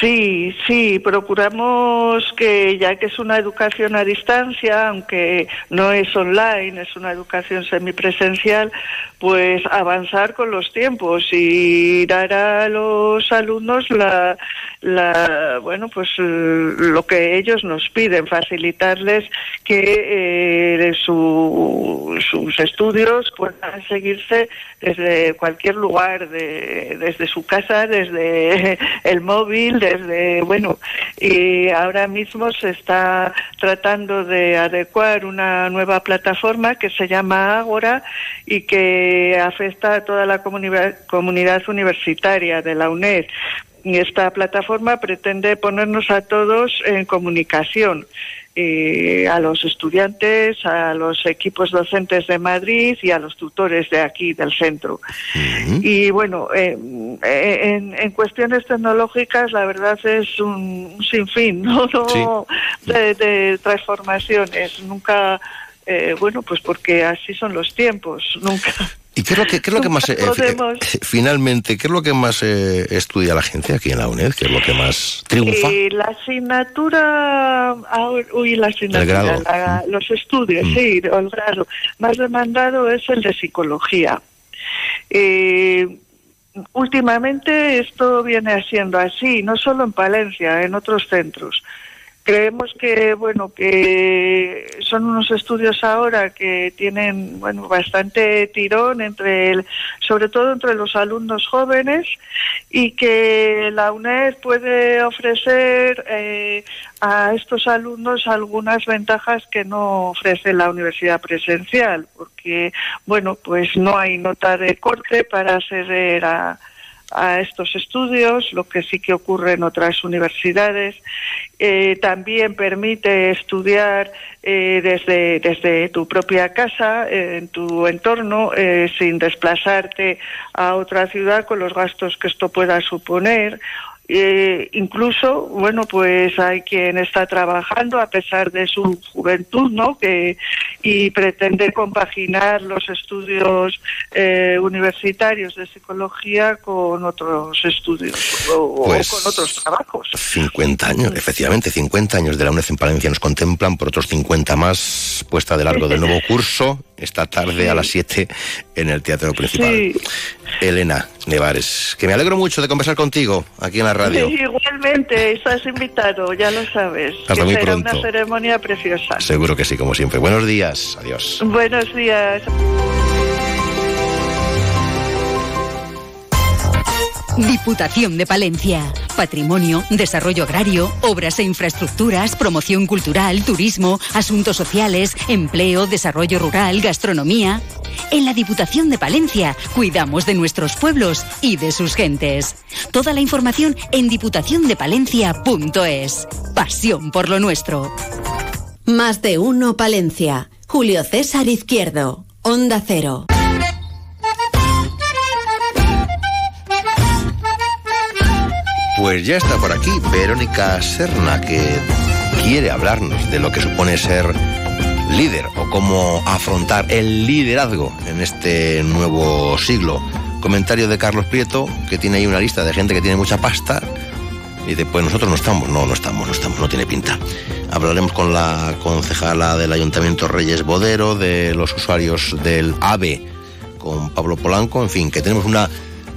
Speaker 12: Sí, sí, procuramos que ya que es una educación a distancia, aunque no es online, es una educación semipresencial, pues avanzar con los tiempos y dar a los alumnos la, la bueno, pues lo que ellos nos piden, facilitarles que eh, su, sus estudios puedan seguirse desde cualquier lugar, de, desde su casa, desde el móvil, desde, bueno, y ahora mismo se está tratando de adecuar una nueva plataforma que se llama Agora y que afecta a toda la comunidad, comunidad universitaria de la UNED. Esta plataforma pretende ponernos a todos en comunicación eh, a los estudiantes, a los equipos docentes de Madrid y a los tutores de aquí, del centro. Y bueno, eh, en, en, cuestiones tecnológicas la verdad es un, sinfín ¿no? de, de transformaciones. Nunca eh, bueno, pues porque así son los tiempos, nunca.
Speaker 4: ¿Y qué es lo que, qué es lo que más, eh, eh, finalmente, qué es lo que más eh, estudia la gente aquí en la UNED? ¿Qué es lo que más triunfa?
Speaker 12: Eh, la asignatura, ah, uy, la asignatura, la, los estudios, mm. sí, el grado más demandado es el de psicología. últimamente esto viene siendo así, no solo en Palencia, en otros centros creemos que bueno que son unos estudios ahora que tienen bueno bastante tirón entre el, sobre todo entre los alumnos jóvenes y que la UNED puede ofrecer eh, a estos alumnos algunas ventajas que no ofrece la universidad presencial porque bueno pues no hay nota de corte para acceder a a estos estudios, lo que sí que ocurre en otras universidades. Eh, también permite estudiar eh, desde, desde tu propia casa, eh, en tu entorno, sin desplazarte a otra ciudad con los gastos que esto pueda suponer eh, incluso, bueno, pues hay quien está trabajando a pesar de su juventud, ¿no? Que, y pretende compaginar los estudios eh, universitarios de psicología con otros estudios o,
Speaker 4: pues,
Speaker 12: o, con otros trabajos.
Speaker 4: 50 años, efectivamente, 50 años de la UNED en Palencia nos contemplan, por otros 50 más, puesta de largo del nuevo curso, esta tarde a las 7 en el Teatro Principal.
Speaker 12: Sí.
Speaker 4: Elena Nevares, que me alegro mucho de conversar contigo aquí en la radio.
Speaker 12: Sí, igualmente, estás invitado, ya lo sabes.
Speaker 4: Hasta
Speaker 12: que
Speaker 4: muy
Speaker 12: será
Speaker 4: pronto.
Speaker 12: una ceremonia preciosa.
Speaker 4: Seguro que sí, como siempre. Buenos días, adiós.
Speaker 12: Buenos días.
Speaker 7: Diputación de Palencia. Patrimonio, desarrollo agrario, obras e infraestructuras, promoción cultural, turismo, asuntos sociales, empleo, desarrollo rural, gastronomía. En la Diputación de Palencia cuidamos de nuestros pueblos y de sus gentes. Toda la información en diputaciondepalencia.es. Pasión por lo nuestro.
Speaker 3: Más de uno Palencia. Julio César Izquierdo. Onda Cero.
Speaker 4: Pues ya está por aquí Verónica Serna, que quiere hablarnos de lo que supone ser líder o cómo afrontar el liderazgo en este nuevo siglo. Comentario de Carlos Prieto, que tiene ahí una lista de gente que tiene mucha pasta. Y después nosotros no estamos, no, no estamos, no estamos, no tiene pinta. Hablaremos con la concejala del Ayuntamiento Reyes Bodero, de los usuarios del AVE, con Pablo Polanco, en fin, que tenemos una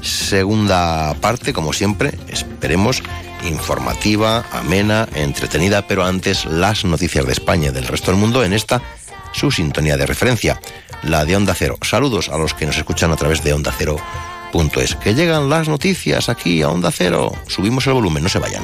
Speaker 4: segunda parte, como siempre, esperemos, informativa, amena, entretenida, pero antes las noticias de España y del resto del mundo en esta su sintonía de referencia, la de Onda Cero. Saludos a los que nos escuchan a través de Onda Cero. Que llegan las noticias aquí a Onda Cero. Subimos el volumen, no se vayan.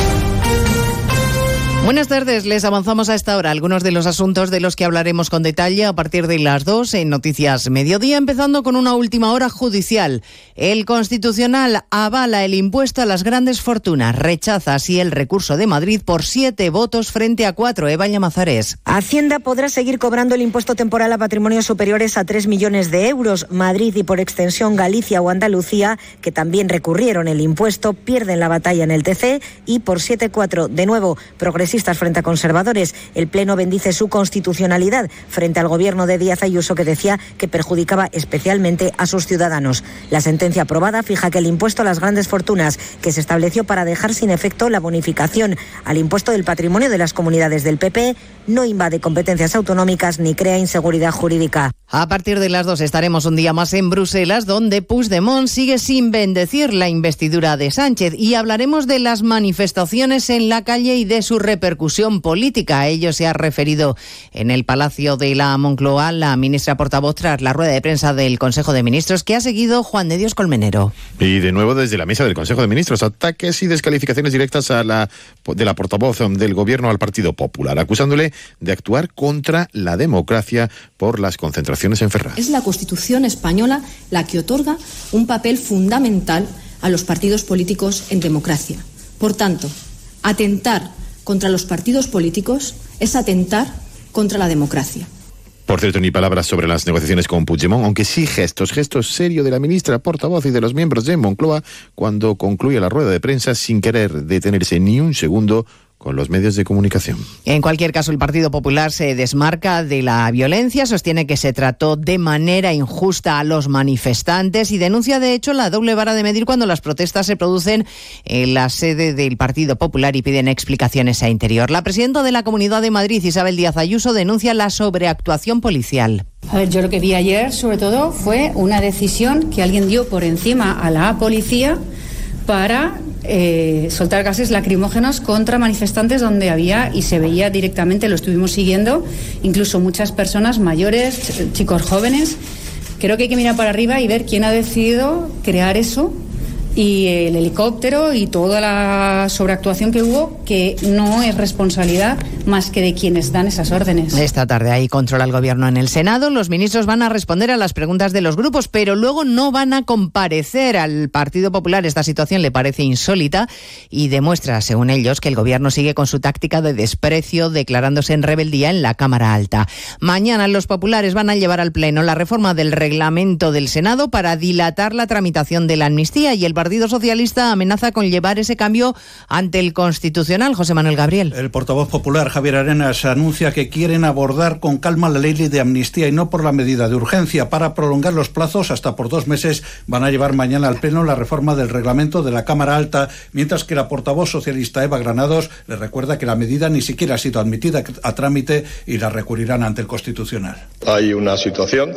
Speaker 13: Buenas tardes, les avanzamos a esta hora algunos de los asuntos de los que hablaremos con detalle a partir de las 2 en Noticias Mediodía, empezando con una última hora judicial. El Constitucional avala el impuesto a las grandes fortunas, rechaza así el recurso de Madrid por siete votos frente a cuatro. Eva Llamazares.
Speaker 14: Hacienda podrá seguir cobrando el impuesto temporal a patrimonios superiores a 3 millones de euros. Madrid y por extensión Galicia o Andalucía, que también recurrieron el impuesto, pierden la batalla en el TC y por 7-4 de nuevo progresivamente frente a conservadores. El Pleno bendice su constitucionalidad frente al gobierno de Díaz Ayuso que decía que perjudicaba especialmente a sus ciudadanos. La sentencia aprobada fija que el impuesto a las grandes fortunas, que se estableció para dejar sin efecto la bonificación al impuesto del patrimonio de las comunidades del PP, no invade competencias autonómicas ni crea inseguridad jurídica.
Speaker 13: A partir de las dos estaremos un día más en Bruselas, donde Puigdemont sigue sin bendecir la investidura de Sánchez y hablaremos de las manifestaciones en la calle y de su repercusión política. A ello se ha referido en el Palacio de la Moncloa la ministra portavoz tras la rueda de prensa del Consejo de Ministros que ha seguido Juan de Dios Colmenero.
Speaker 15: Y de nuevo desde la mesa del Consejo de Ministros, ataques y descalificaciones directas a la, de la portavoz del Gobierno al Partido Popular, acusándole de actuar contra la democracia por las concentraciones en Ferraz.
Speaker 16: Es la Constitución española la que otorga un papel fundamental a los partidos políticos en democracia. Por tanto, atentar contra los partidos políticos es atentar contra la democracia.
Speaker 15: Por cierto, ni palabras sobre las negociaciones con Puigdemont, aunque sí gestos, gestos serios de la ministra portavoz y de los miembros de Moncloa cuando concluye la rueda de prensa sin querer detenerse ni un segundo con los medios de comunicación.
Speaker 13: En cualquier caso, el Partido Popular se desmarca de la violencia, sostiene que se trató de manera injusta a los manifestantes y denuncia, de hecho, la doble vara de medir cuando las protestas se producen en la sede del Partido Popular y piden explicaciones a Interior. La presidenta de la Comunidad de Madrid, Isabel Díaz Ayuso, denuncia la sobreactuación policial.
Speaker 17: A ver, yo lo que vi ayer, sobre todo, fue una decisión que alguien dio por encima a la policía para eh, soltar gases lacrimógenos contra manifestantes donde había y se veía directamente, lo estuvimos siguiendo, incluso muchas personas mayores, chicos jóvenes. Creo que hay que mirar para arriba y ver quién ha decidido crear eso y el helicóptero y toda la sobreactuación que hubo, que no es responsabilidad más que de quienes dan esas órdenes.
Speaker 13: Esta tarde hay control al gobierno en el Senado. Los ministros van a responder a las preguntas de los grupos, pero luego no van a comparecer al Partido Popular. Esta situación le parece insólita y demuestra, según ellos, que el gobierno sigue con su táctica de desprecio, declarándose en rebeldía en la Cámara Alta. Mañana los populares van a llevar al Pleno la reforma del reglamento del Senado para dilatar la tramitación de la amnistía y el Partido Socialista amenaza con llevar ese cambio ante el Constitucional. José Manuel Gabriel.
Speaker 18: El portavoz popular Javier Arenas anuncia que quieren abordar con calma la ley de amnistía y no por la medida de urgencia. Para prolongar los plazos hasta por dos meses van a llevar mañana al Pleno la reforma del reglamento de la Cámara Alta, mientras que la portavoz socialista Eva Granados le recuerda que la medida ni siquiera ha sido admitida a trámite y la recurrirán ante el Constitucional.
Speaker 19: Hay una situación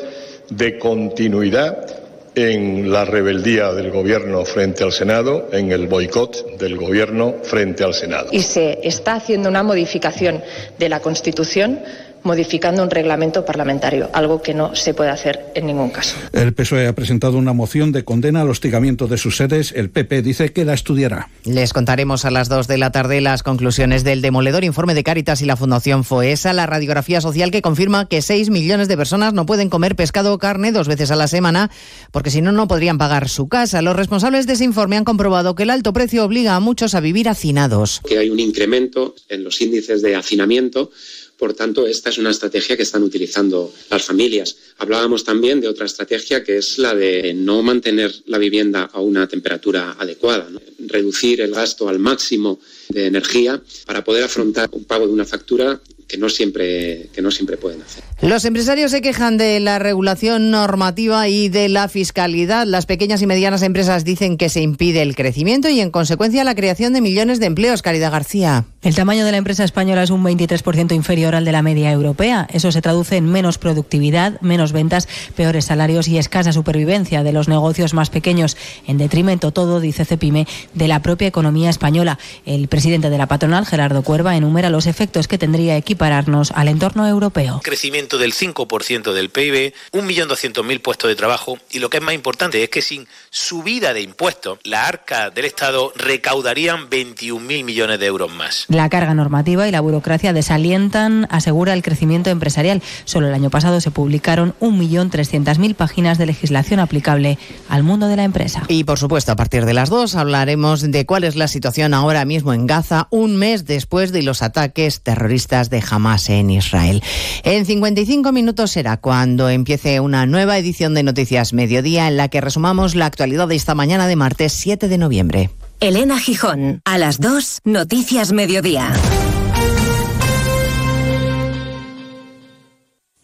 Speaker 19: de continuidad en la rebeldía del gobierno frente al Senado, en el boicot del gobierno frente al Senado.
Speaker 20: Y se está haciendo una modificación de la Constitución modificando un reglamento parlamentario, algo que no se puede hacer en ningún caso.
Speaker 18: El PSOE ha presentado una moción de condena al hostigamiento de sus sedes. El PP dice que la estudiará.
Speaker 13: Les contaremos a las 2 de la tarde las conclusiones del demoledor informe de Cáritas y la Fundación FOESA, la radiografía social que confirma que 6 millones de personas no pueden comer pescado o carne dos veces a la semana porque si no, no podrían pagar su casa. Los responsables de ese informe han comprobado que el alto precio obliga a muchos a vivir hacinados.
Speaker 21: Que hay un incremento en los índices de hacinamiento por tanto, esta es una estrategia que están utilizando las familias. Hablábamos también de otra estrategia que es la de no mantener la vivienda a una temperatura adecuada, reducir el gasto al máximo de energía para poder afrontar un pago de una factura que no siempre que no siempre pueden hacer.
Speaker 13: Los empresarios se quejan de la regulación normativa y de la fiscalidad. Las pequeñas y medianas empresas dicen que se impide el crecimiento y en consecuencia la creación de millones de empleos. Caridad García.
Speaker 22: El tamaño de la empresa española es un 23% inferior al de la media europea. Eso se traduce en menos productividad, menos ventas, peores salarios y escasa supervivencia de los negocios más pequeños, en detrimento todo, dice Cepime, de la propia economía española. El presidente de la patronal, Gerardo Cuerva, enumera los efectos que tendría equipararnos al entorno europeo.
Speaker 23: Crecimiento del 5% del PIB, 1.200.000 puestos de trabajo y lo que es más importante es que sin subida de impuestos, la arca del Estado recaudarían 21.000 millones de euros más.
Speaker 22: La carga normativa y la burocracia desalientan, asegura el crecimiento empresarial. Solo el año pasado se publicaron 1.300.000 páginas de legislación aplicable al mundo de la empresa.
Speaker 13: Y por supuesto, a partir de las dos hablaremos de cuál es la situación ahora mismo en Gaza, un mes después de los ataques terroristas de Hamas en Israel. En 55 minutos será cuando empiece una nueva edición de Noticias Mediodía en la que resumamos la actualidad de esta mañana de martes 7 de noviembre.
Speaker 24: Elena Gijón, a las 2, Noticias Mediodía.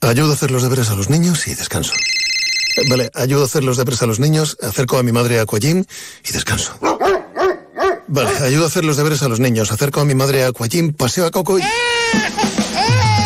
Speaker 25: Ayudo a hacer los deberes a los niños y descanso. Vale, ayudo a hacer los deberes a los niños, acerco a mi madre a Aquagym y descanso. Vale, ayudo a hacer los deberes a los niños, acerco a mi madre a Aquagym, paseo a Coco y...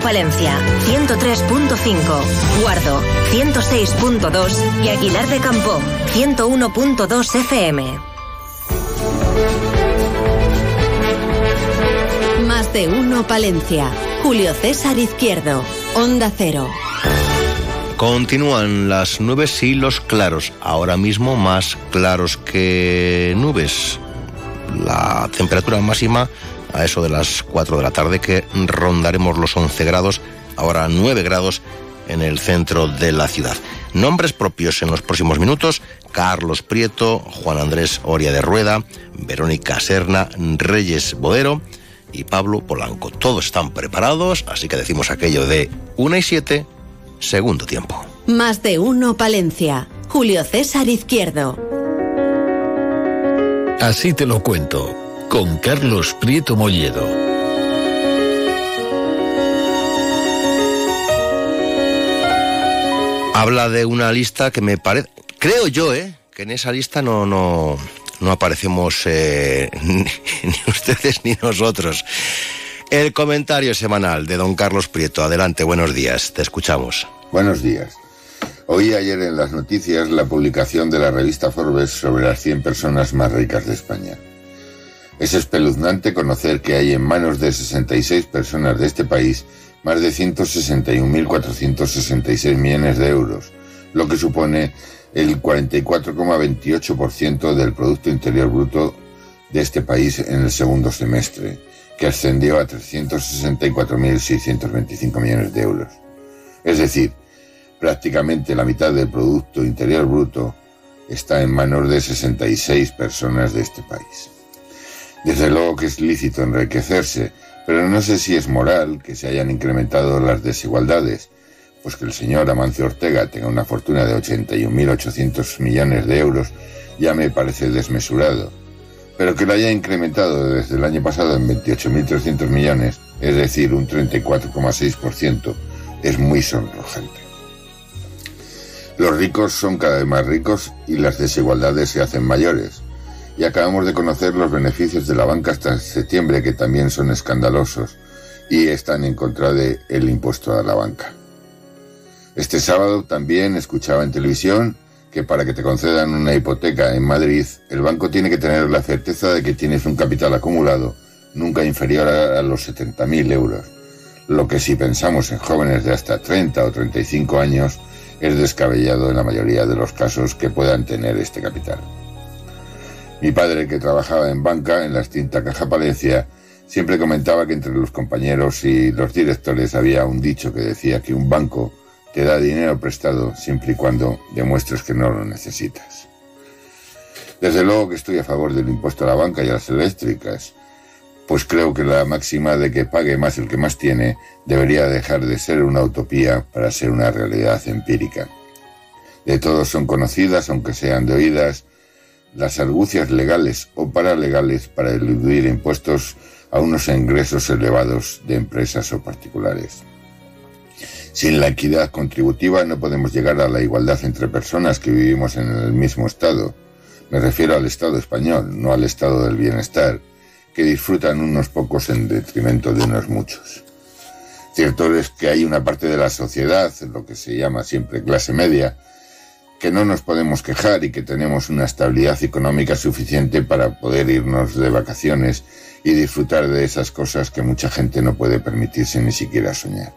Speaker 24: Palencia, 103.5, Guardo, 106.2 y Aguilar de Campo, 101.2 FM.
Speaker 3: Más de uno Palencia. Julio César Izquierdo. Onda Cero.
Speaker 4: Continúan las nubes y los claros, ahora mismo más claros que nubes. La temperatura máxima a eso de las 4 de la tarde que rondaremos los 11 grados, ahora 9 grados en el centro de la ciudad. Nombres propios en los próximos minutos, Carlos Prieto, Juan Andrés Oria de Rueda, Verónica Serna, Reyes Bodero y Pablo Polanco. Todos están preparados, así que decimos aquello de 1 y 7, segundo tiempo.
Speaker 3: Más de uno Palencia. Julio César Izquierdo.
Speaker 26: Así te lo cuento, con Carlos Prieto Molledo.
Speaker 4: Habla de una lista que me parece, creo yo, ¿eh? que en esa lista no, no, no aparecemos eh, ni, ni ustedes ni nosotros. El comentario semanal de don Carlos Prieto. Adelante, buenos días, te escuchamos.
Speaker 27: Buenos días. Oí ayer en las noticias la publicación de la revista Forbes sobre las 100 personas más ricas de España. Es espeluznante conocer que hay en manos de 66 personas de este país más de 161.466 millones de euros, lo que supone el 44,28% del Producto Interior Bruto de este país en el segundo semestre, que ascendió a 364.625 millones de euros. Es decir, prácticamente la mitad del Producto Interior Bruto está en manos de 66 personas de este país. Desde luego que es lícito enriquecerse, pero no sé si es moral que se hayan incrementado las desigualdades, pues que el señor Amancio Ortega tenga una fortuna de 81.800 millones de euros ya me parece desmesurado, pero que lo haya incrementado desde el año pasado en 28.300 millones, es decir, un 34,6%, es muy sonrojante. Los ricos son cada vez más ricos y las desigualdades se hacen mayores. Y acabamos de conocer los beneficios de la banca hasta septiembre, que también son escandalosos y están en contra del el impuesto a la banca. Este sábado también escuchaba en televisión que para que te concedan una hipoteca en Madrid, el banco tiene que tener la certeza de que tienes un capital acumulado nunca inferior a, los 70.000 euros, lo que si pensamos en jóvenes de hasta 30 o 35 años, es descabellado en la mayoría de los casos que puedan tener este capital. Mi padre, que trabajaba en banca en la extinta Caja Palencia, siempre comentaba que entre los compañeros y los directores había un dicho que decía que un banco te da dinero prestado siempre y cuando demuestres que no lo necesitas. Desde luego que estoy a favor del impuesto a la banca y a las eléctricas, pues creo que la máxima de que pague más el que más tiene debería dejar de ser una utopía para ser una realidad empírica. De todos son conocidas, aunque sean de oídas, las argucias legales o paralegales para eludir impuestos a unos ingresos elevados de empresas o particulares. Sin la equidad contributiva no podemos llegar a la igualdad entre personas que vivimos en el mismo Estado. Me refiero al Estado español, no al Estado del bienestar, que disfrutan unos pocos en detrimento de unos muchos. Cierto es que hay una parte de la sociedad, lo que se llama siempre clase media, que no nos podemos quejar y que tenemos una estabilidad económica suficiente para poder irnos de vacaciones y disfrutar de esas cosas que mucha gente no puede permitirse ni siquiera soñar.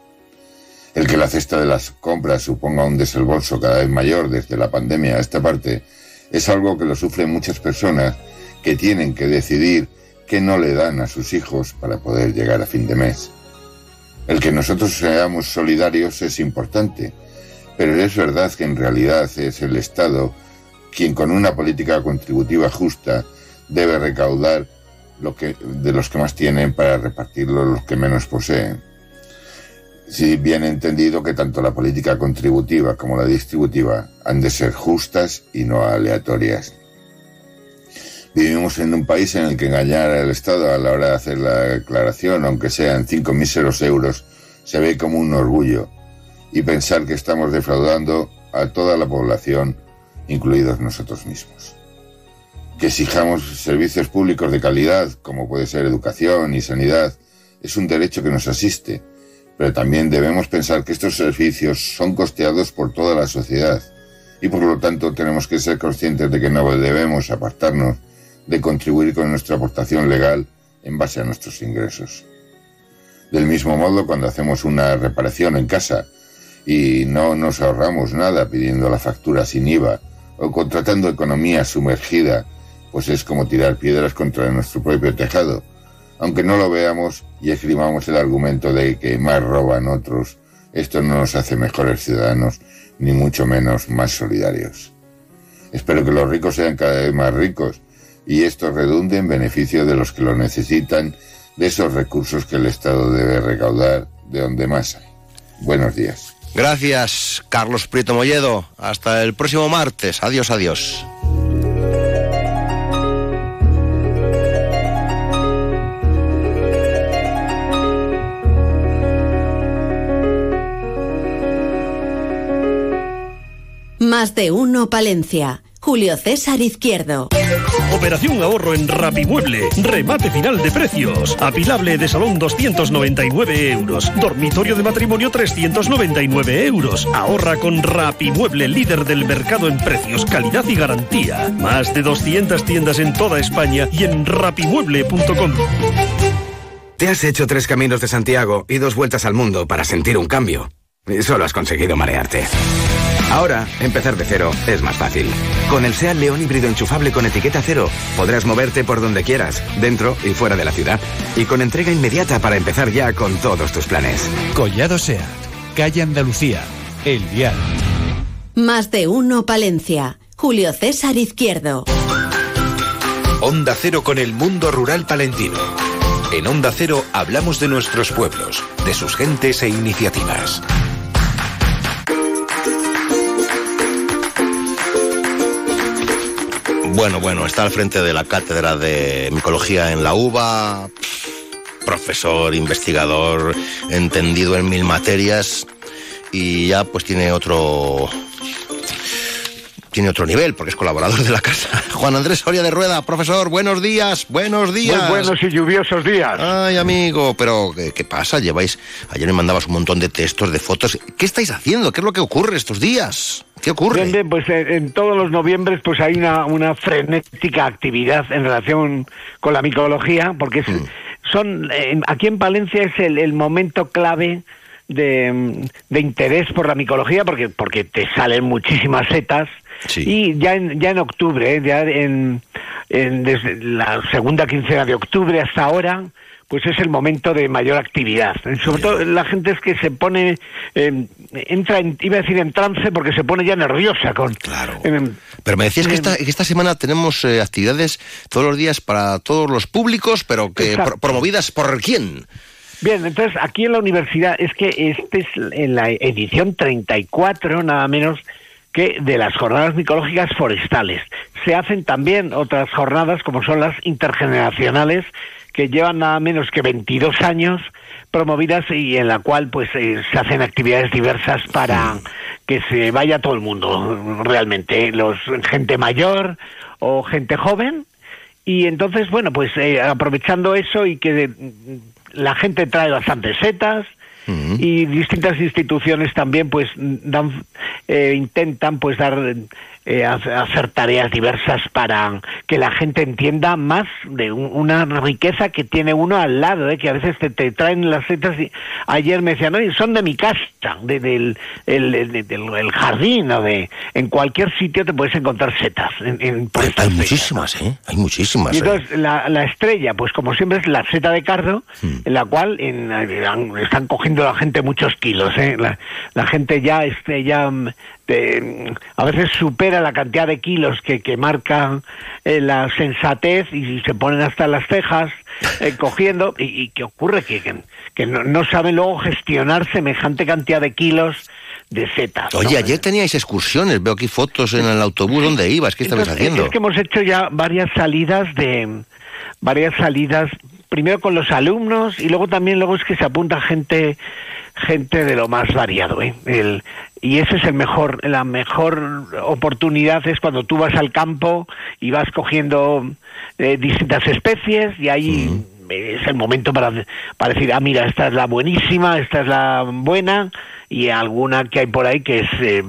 Speaker 27: El que la cesta de las compras suponga un desembolso cada vez mayor desde la pandemia a esta parte es algo que lo sufren muchas personas que tienen que decidir qué no le dan a sus hijos para poder llegar a fin de mes. El que nosotros seamos solidarios es importante, pero es verdad que en realidad es el Estado quien con una política contributiva justa debe recaudar lo que, de los que más tienen para repartirlo los que menos poseen. Si bien entendido que tanto la política contributiva como la distributiva han de ser justas y no aleatorias. Vivimos en un país en el que engañar al Estado a la hora de hacer la declaración, aunque sean cinco míseros euros, se ve como un orgullo y pensar que estamos defraudando a toda la población, incluidos nosotros mismos. Que exijamos servicios públicos de calidad, como puede ser educación y sanidad, es un derecho que nos asiste, pero también debemos pensar que estos servicios son costeados por toda la sociedad y por lo tanto tenemos que ser conscientes de que no debemos apartarnos de contribuir con nuestra aportación legal en base a nuestros ingresos. Del mismo modo, cuando hacemos una reparación en casa y no nos ahorramos nada pidiendo la factura sin IVA o contratando economía sumergida, pues es como tirar piedras contra nuestro propio tejado, aunque no lo veamos y escribamos el argumento de que más roban otros, esto no nos hace mejores ciudadanos, ni mucho menos más solidarios. Espero que los ricos sean cada vez más ricos y esto redunde en beneficio de los que lo necesitan, de esos recursos que el Estado debe recaudar de donde más hay. Buenos días.
Speaker 4: Gracias, Carlos Prieto Molledo. Hasta el próximo martes. Adiós, adiós.
Speaker 3: Más de uno Palencia. Julio César Izquierdo.
Speaker 28: Operación ahorro en Rapimueble. Remate final de precios. Apilable de salón 299 euros. Dormitorio de matrimonio 399 euros. Ahorra con Rapimueble, líder del mercado en precios, calidad y garantía. Más de 200 tiendas en toda España y en rapimueble.com.
Speaker 29: Te has hecho tres caminos de Santiago y dos vueltas al mundo para sentir un cambio. Y solo has conseguido marearte. Ahora, empezar de cero es más fácil. Con el SEAT León híbrido enchufable con etiqueta cero, podrás moverte por donde quieras, dentro y fuera de la ciudad. Y con entrega inmediata para empezar ya con todos tus planes.
Speaker 30: Collado SEAT, calle Andalucía, El Vial.
Speaker 3: Más de uno Palencia. Julio César Izquierdo.
Speaker 26: Onda Cero con el mundo rural palentino. En Onda Cero hablamos de nuestros pueblos, de sus gentes e iniciativas.
Speaker 4: Bueno, bueno, está al frente de la cátedra de micología en la UBA, profesor, investigador, entendido en mil materias y ya pues tiene otro tiene otro nivel porque es colaborador de la casa. Juan Andrés Soria de Rueda, profesor, buenos días, buenos días.
Speaker 31: Muy buenos y lluviosos días.
Speaker 4: Ay, amigo, pero ¿qué, qué pasa? Lleváis, ayer me mandabas un montón de textos, de fotos. ¿Qué estáis haciendo? ¿Qué es lo que ocurre estos días? ¿Qué ocurre?
Speaker 31: Bien, bien, pues en, en todos los noviembres pues hay una, una frenética actividad en relación con la micología, porque es, son eh, aquí en Palencia es el, el momento clave de, de interés por la micología, porque, porque te salen muchísimas setas. Y ya en, ya en octubre, eh, ya en, en- desde la segunda quincena de octubre hasta ahora, pues es el momento de mayor actividad. Eh, Sobre todo la gente es que se pone, eh, entra, en, iba a decir en trance, porque se pone ya nerviosa con... em,
Speaker 4: Pero me decías que esta, que esta semana tenemos eh, actividades todos los días para todos los públicos, pero que pro- promovidas por quién.
Speaker 31: Bien, entonces aquí en la universidad es que este es en la edición 34, nada menos, que de las jornadas micológicas forestales. Se hacen también otras jornadas como son las intergeneracionales que llevan nada menos que 22 años promovidas y en la cual pues eh, se hacen actividades diversas para que se vaya todo el mundo realmente los gente mayor o gente joven. Y entonces bueno pues eh, aprovechando eso y que la gente trae bastantes setas y distintas instituciones también pues dan eh, intentan pues dar eh, hacer tareas diversas para que la gente entienda más de una riqueza que tiene uno al lado, ¿eh? que a veces te, traen las setas. Y ayer me decían, oye, son de mi casa, de, del el, jardín o de... En cualquier sitio te puedes encontrar setas.
Speaker 4: hay, muchísimas, ¿eh? Hay muchísimas.
Speaker 31: Y entonces, la, la, estrella, pues como siempre, es la seta de cardo, hmm. en la cual en, están cogiendo la gente muchos kilos, ¿eh? La, la gente ya, este, ya mm, a veces supera la cantidad de kilos que, que marca eh, la sensatez y se ponen hasta las cejas eh, cogiendo. ¿Y, qué ocurre? Que, que, no, saben luego gestionar semejante cantidad de kilos de setas.
Speaker 4: Oye, ayer teníais excursiones, veo aquí fotos en el autobús, ¿dónde ibas? ¿Qué estabas haciendo?
Speaker 31: Es que hemos hecho ya varias salidas de... varias salidas primero con los alumnos y luego también luego es que se apunta gente gente de lo más variado ¿eh? el, y ese es el mejor la mejor oportunidad es cuando tú vas al campo y vas cogiendo eh, distintas especies y ahí es el momento para, para decir ah mira esta es la buenísima esta es la buena y alguna que hay por ahí que es eh,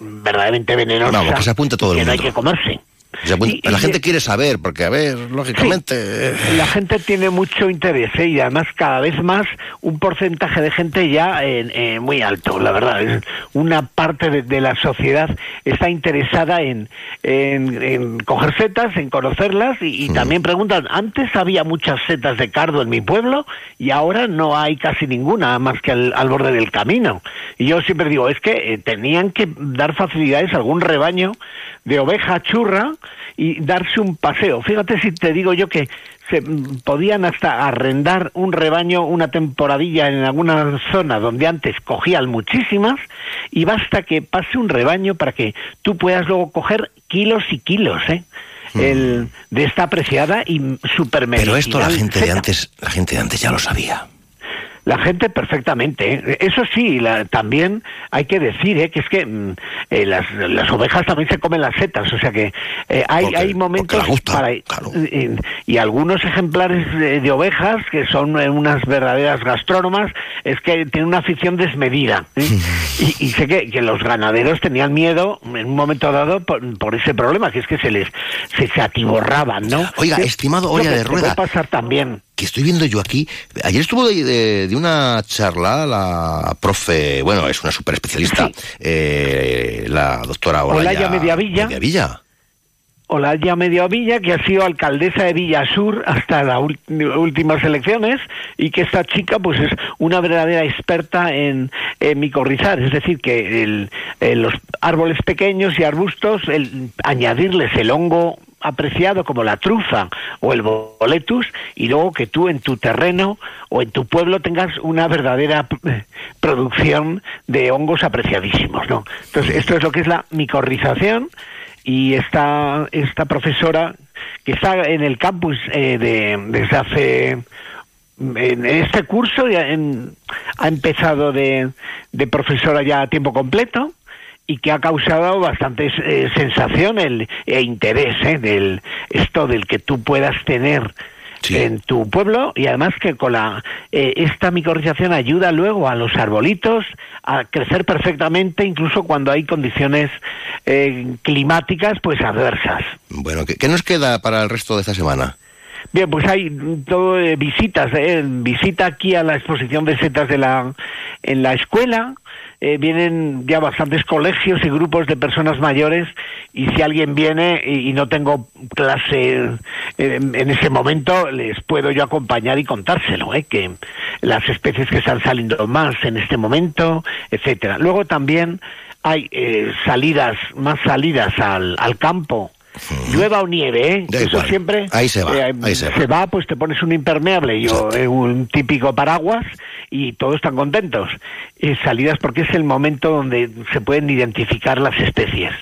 Speaker 31: verdaderamente venenosa
Speaker 4: no, que se apunta todo el
Speaker 31: que
Speaker 4: mundo.
Speaker 31: no hay que comerse
Speaker 4: la gente quiere saber, porque, a ver, lógicamente...
Speaker 31: la gente tiene mucho interés ¿eh? y además cada vez más un porcentaje de gente ya eh, muy alto, la verdad. Una parte de, la sociedad está interesada en, en, coger setas, en conocerlas y, mm. también preguntan, antes había muchas setas de cardo en mi pueblo y ahora no hay casi ninguna más que al, borde del camino. Y yo siempre digo, es que eh, tenían que dar facilidades a algún rebaño de oveja churra y darse un paseo. Fíjate si te digo yo que se podían hasta arrendar un rebaño una temporadilla en alguna zona donde antes cogían muchísimas y basta que pase un rebaño para que tú puedas luego coger kilos y kilos, ¿eh? Mm. El, de esta apreciada y super
Speaker 4: Pero esto la gente de antes, la gente de antes ya lo sabía.
Speaker 31: La gente perfectamente. ¿eh? Eso sí, también hay que decir ¿eh? que es que mm, eh, las, las, ovejas también se comen las setas, o sea que eh, hay, hay momentos para... Y, algunos ejemplares de, ovejas, que son unas verdaderas gastrónomas, es que tienen una afición desmedida. y, sé que, que, los ganaderos tenían miedo en un momento dado por, ese problema, que es que se les se, se atiborraban, ¿no?
Speaker 4: Oiga, estimado Oria de Rueda...
Speaker 31: Puede pasar también
Speaker 4: que estoy viendo yo aquí. Ayer estuvo de, una charla la profe, bueno, es una super especialista, eh, la doctora Olaya,
Speaker 31: Olaya Mediavilla.
Speaker 4: Mediavilla.
Speaker 31: Olaya Mediavilla, que ha sido alcaldesa de Villasur hasta las últimas elecciones y que esta chica pues es una verdadera experta en, micorrizar, es decir, que los árboles pequeños y arbustos, el, añadirles el hongo apreciado como la trufa o el boletus y luego que tú en tu terreno o en tu pueblo tengas una verdadera producción de hongos apreciadísimos, ¿no? Entonces, esto es lo que es la micorrización y esta, esta profesora que está en el campus eh, de, desde hace en este curso ya ha empezado de, de profesora ya a tiempo completo y que ha causado bastante eh, sensación el, e interés ¿eh? del esto del que tú puedas tener en tu pueblo y además que con la eh, esta micorrización ayuda luego a los arbolitos a crecer perfectamente incluso cuando hay condiciones eh, climáticas pues adversas.
Speaker 4: Bueno, ¿qué, nos queda para el resto de esta semana?
Speaker 31: Bien, pues hay todo visitas, visita aquí a la exposición de setas de la en la escuela, eh, vienen ya bastantes colegios y grupos de personas mayores y si alguien viene y, no tengo clase eh, en ese momento, les puedo yo acompañar y contárselo, ¿eh? que las especies que están saliendo más en este momento, etcétera. Luego también hay eh, salidas, más salidas al, al campo llueva o nieve, ¿eh? Eso siempre
Speaker 4: ahí se va,
Speaker 31: ahí se, va. pues te pones un impermeable y un típico paraguas y todos están contentos. Eh, salidas porque es el momento donde se pueden identificar las especies.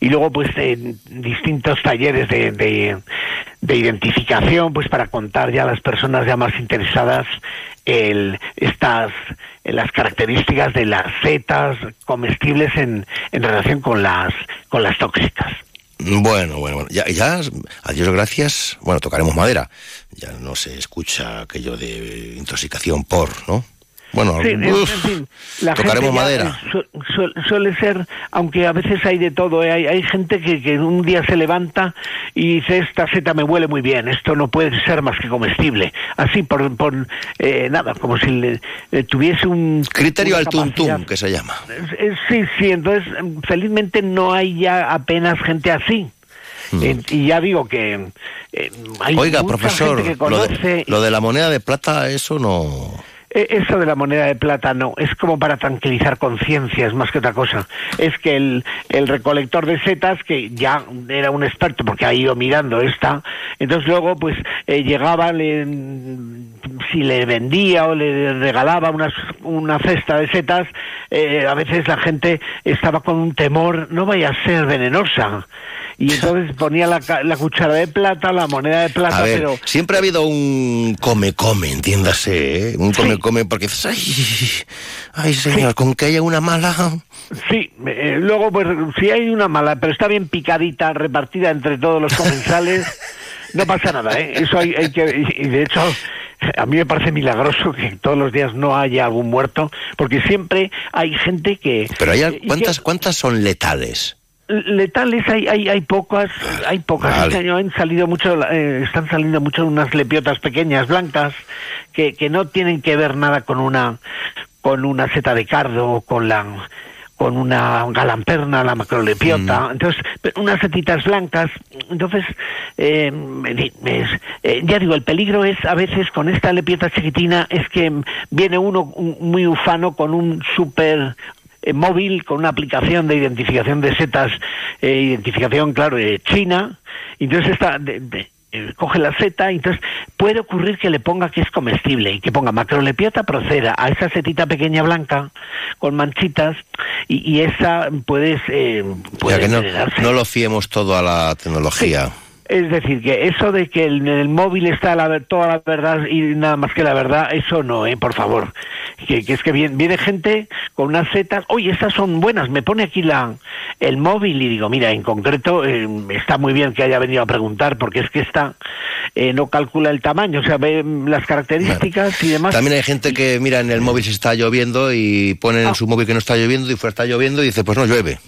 Speaker 31: Y luego, pues, en distintos talleres de, de, de identificación, pues, para contar ya a las personas ya más interesadas el, estas las características de las setas comestibles en, en relación con las con las tóxicas.
Speaker 4: Bueno, bueno, bueno. Ya, ya, a Dios gracias, bueno, tocaremos madera. Ya no se escucha aquello de intoxicación por, ¿no? Bueno,
Speaker 31: Sí, en-
Speaker 4: uf,
Speaker 31: en fin, la
Speaker 4: tocaremos
Speaker 31: gente
Speaker 4: madera.
Speaker 31: su- su- suele ser, aunque a veces hay de todo, eh, hay, hay gente que, que un día se levanta y dice, esta seta me huele muy bien, esto no puede ser más que comestible. Así, por, por eh, nada, como si le, eh, tuviese un...
Speaker 4: Criterio al tum
Speaker 31: capacidad.
Speaker 4: tum, que se llama.
Speaker 31: Sí, sí, entonces felizmente no hay ya apenas gente así. Eh, y ya digo que eh, hay.
Speaker 4: Oiga,
Speaker 31: mucha
Speaker 4: profesor,
Speaker 31: gente que
Speaker 4: lo
Speaker 31: conoce
Speaker 4: lo de la moneda de plata, eso no...
Speaker 31: eh, Eso de la moneda de plata no, es como para tranquilizar conciencias más que otra cosa. Es que el, el recolector de setas, que ya era un experto porque ha ido mirando esta, entonces luego pues eh, llegaba, le, si le vendía o le regalaba unas, una cesta de setas, eh, a veces la gente estaba con un temor, no vaya a ser venenosa. Y entonces ponía la, la cuchara de plata, la moneda de plata,
Speaker 4: A ver,
Speaker 31: pero
Speaker 4: siempre ha habido un come-come, entiéndase, ¿eh? Un come-come, porque dices, ay, ay, señor, con que haya una mala...
Speaker 31: Sí, eh, luego pues si hay una mala, pero está bien picadita, repartida entre todos los comensales, no pasa nada, ¿eh? Eso hay, hay que... Y de hecho, a mí me parece milagroso que todos los días no haya algún muerto, porque siempre hay gente que...
Speaker 4: Pero hay, ¿cuántas, ¿cuántas son letales?
Speaker 31: Letales hay hay hay pocas hay pocas
Speaker 4: Vale.
Speaker 31: este año han salido mucho eh, están saliendo mucho unas lepiotas pequeñas blancas que, que no tienen que ver nada con una con una seta de cardo o con la con una galamperna, la macrolepiota, entonces pero unas setitas blancas, entonces eh, es- eh, ya digo el peligro es a veces con esta lepiota chiquitina es que viene uno un- muy ufano con un super eh, móvil con una aplicación de identificación de setas, eh, identificación, claro, de China, entonces está, de- de- eh, coge la seta, y entonces puede ocurrir que le ponga que es comestible y que ponga macrolepiota procera a esa setita pequeña blanca con manchitas y, y esa puedes, eh,
Speaker 4: O
Speaker 31: puede
Speaker 4: sea, que no,
Speaker 31: envenenarse.
Speaker 4: no lo fiemos todo a la tecnología.
Speaker 31: Es decir, que eso de que en el móvil está la, toda la verdad y nada más que la verdad, eso no, ¿eh? por favor. Que, que es que viene, viene gente con unas setas, oye, estas son buenas, me pone aquí la, el móvil y digo, mira, en concreto eh, está muy bien que haya venido a preguntar porque es que esta eh, no calcula el tamaño, o sea, ve mm, las características y demás.
Speaker 4: También hay gente que mira en el móvil si está lloviendo y pone
Speaker 31: Ah.
Speaker 4: en su móvil que no está lloviendo y fuera está lloviendo y dice, pues no llueve.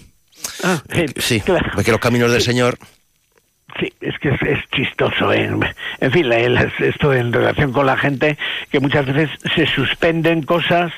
Speaker 31: Ah, eh,
Speaker 4: Sí,
Speaker 31: claro.
Speaker 4: ve que los caminos del Señor...
Speaker 31: Sí, es que es, es chistoso. ¿eh? En fin, esto en relación con la gente, que muchas veces se suspenden cosas,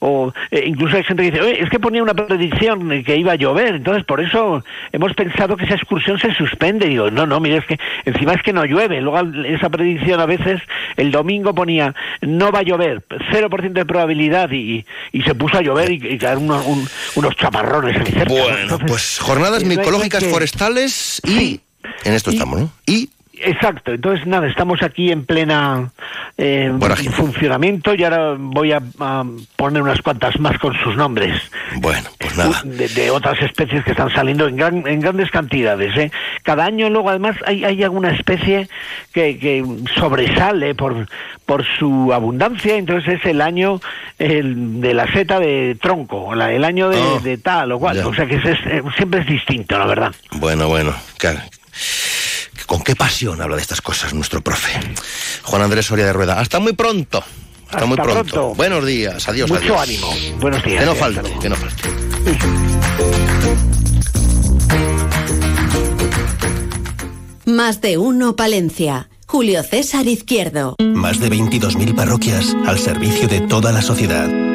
Speaker 31: o eh, incluso hay gente que dice, "Oye, es que ponía una predicción que iba a llover, entonces por eso hemos pensado que esa excursión se suspende. Y digo, no, no, mire, es que encima es que no llueve. Luego esa predicción a veces, el domingo ponía, no va a llover, 0% de probabilidad, y, y se puso a llover y, y caer unos, un- unos chaparrones. en cerca, ¿no?
Speaker 4: Bueno,
Speaker 31: Entonces,
Speaker 4: pues jornadas micológicas
Speaker 31: que-
Speaker 4: forestales y... En esto estamos, ¿no? Y
Speaker 31: Exacto, entonces nada, estamos aquí en plena eh, funcionamiento y ahora voy a, a poner unas cuantas más con sus nombres
Speaker 4: bueno, pues nada.
Speaker 31: de, de otras especies que están saliendo en, gran- en grandes cantidades. ¿eh? Cada año luego además hay, hay alguna especie que, que sobresale por, por su abundancia, entonces es el año el, de la seta de tronco, la- el año de,
Speaker 4: Oh,
Speaker 31: de tal o cual,
Speaker 4: ya.
Speaker 31: o sea que es- es- eh, siempre es distinto, la verdad.
Speaker 4: Bueno, bueno, claro. Con qué pasión habla de estas cosas nuestro profe. Juan Andrés Soria de Rueda. Hasta muy pronto. Hasta, muy pronto.
Speaker 31: pronto.
Speaker 4: Buenos días. Adiós.
Speaker 31: Mucho
Speaker 4: adiós.
Speaker 31: ánimo. Buenos días.
Speaker 4: Que no falte,
Speaker 31: luego.
Speaker 4: que no falte.
Speaker 3: Más de uno Palencia. Julio César Izquierdo.
Speaker 32: Más de 22.000 parroquias al servicio de toda la sociedad.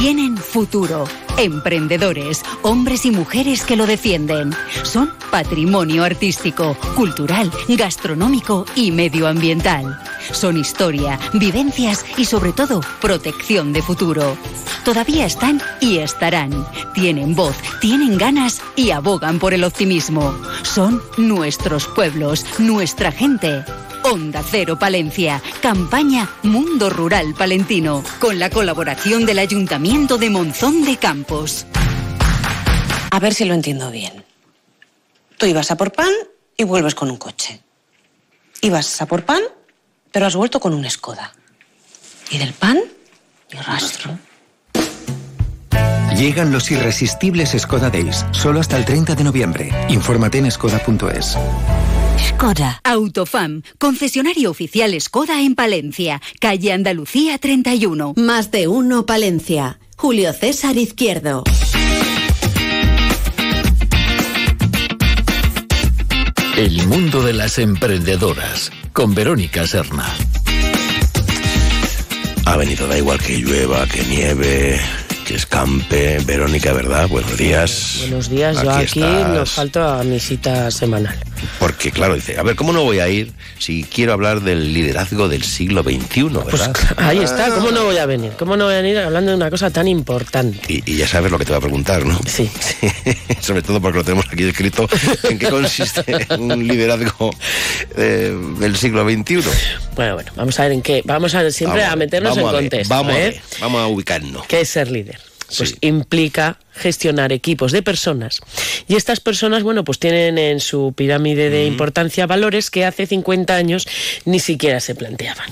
Speaker 33: Tienen futuro. Emprendedores, hombres y mujeres que lo defienden. Son patrimonio artístico, cultural, gastronómico y medioambiental. Son historia, vivencias y sobre todo protección de futuro. Todavía están y estarán. Tienen voz, tienen ganas y abogan por el optimismo. Son nuestros pueblos, nuestra gente. Onda Cero Palencia, campaña Mundo Rural Palentino, con la colaboración del Ayuntamiento de Monzón de Campos.
Speaker 34: A ver si lo entiendo bien. Tú ibas a por pan y vuelves con un coche. Ibas a por pan, pero has vuelto con un Skoda. Y del pan, ni rastro.
Speaker 35: Llegan los irresistibles Skoda Days, solo hasta el 30 de noviembre. Infórmate en skoda.es.
Speaker 33: Skoda. Autofam, concesionario oficial Skoda en Palencia, calle Andalucía 31.
Speaker 3: Más de uno Palencia. Julio César Izquierdo.
Speaker 36: El mundo de las emprendedoras, con Verónica Serna.
Speaker 4: Ha venido, da igual que llueva, que nieve, que escampe. Verónica, ¿verdad? Buenos días.
Speaker 37: Buenos días, yo aquí
Speaker 4: estás.
Speaker 37: nos falta mi cita semanal.
Speaker 4: Porque, claro, dice, a ver, ¿cómo no voy a ir si quiero hablar del liderazgo del siglo XXI, verdad?
Speaker 37: Ahí está, ¿cómo no voy a venir? ¿Cómo no voy a venir hablando de una cosa tan importante?
Speaker 4: Y, y ya sabes lo que te voy a preguntar, ¿no?
Speaker 37: Sí.
Speaker 4: Sobre todo porque lo tenemos aquí escrito en qué consiste un liderazgo eh, del siglo XXI.
Speaker 37: Bueno, bueno, vamos a ver en qué. Vamos a siempre
Speaker 4: Vamos
Speaker 37: a meternos en
Speaker 4: a ver,
Speaker 37: contexto.
Speaker 4: Vamos a
Speaker 37: ¿eh?
Speaker 4: ver, vamos a ubicarnos.
Speaker 37: ¿Qué es ser líder? Pues implica gestionar equipos de personas. Y estas personas, bueno, pues tienen en su pirámide de importancia valores que hace 50 años ni siquiera se planteaban.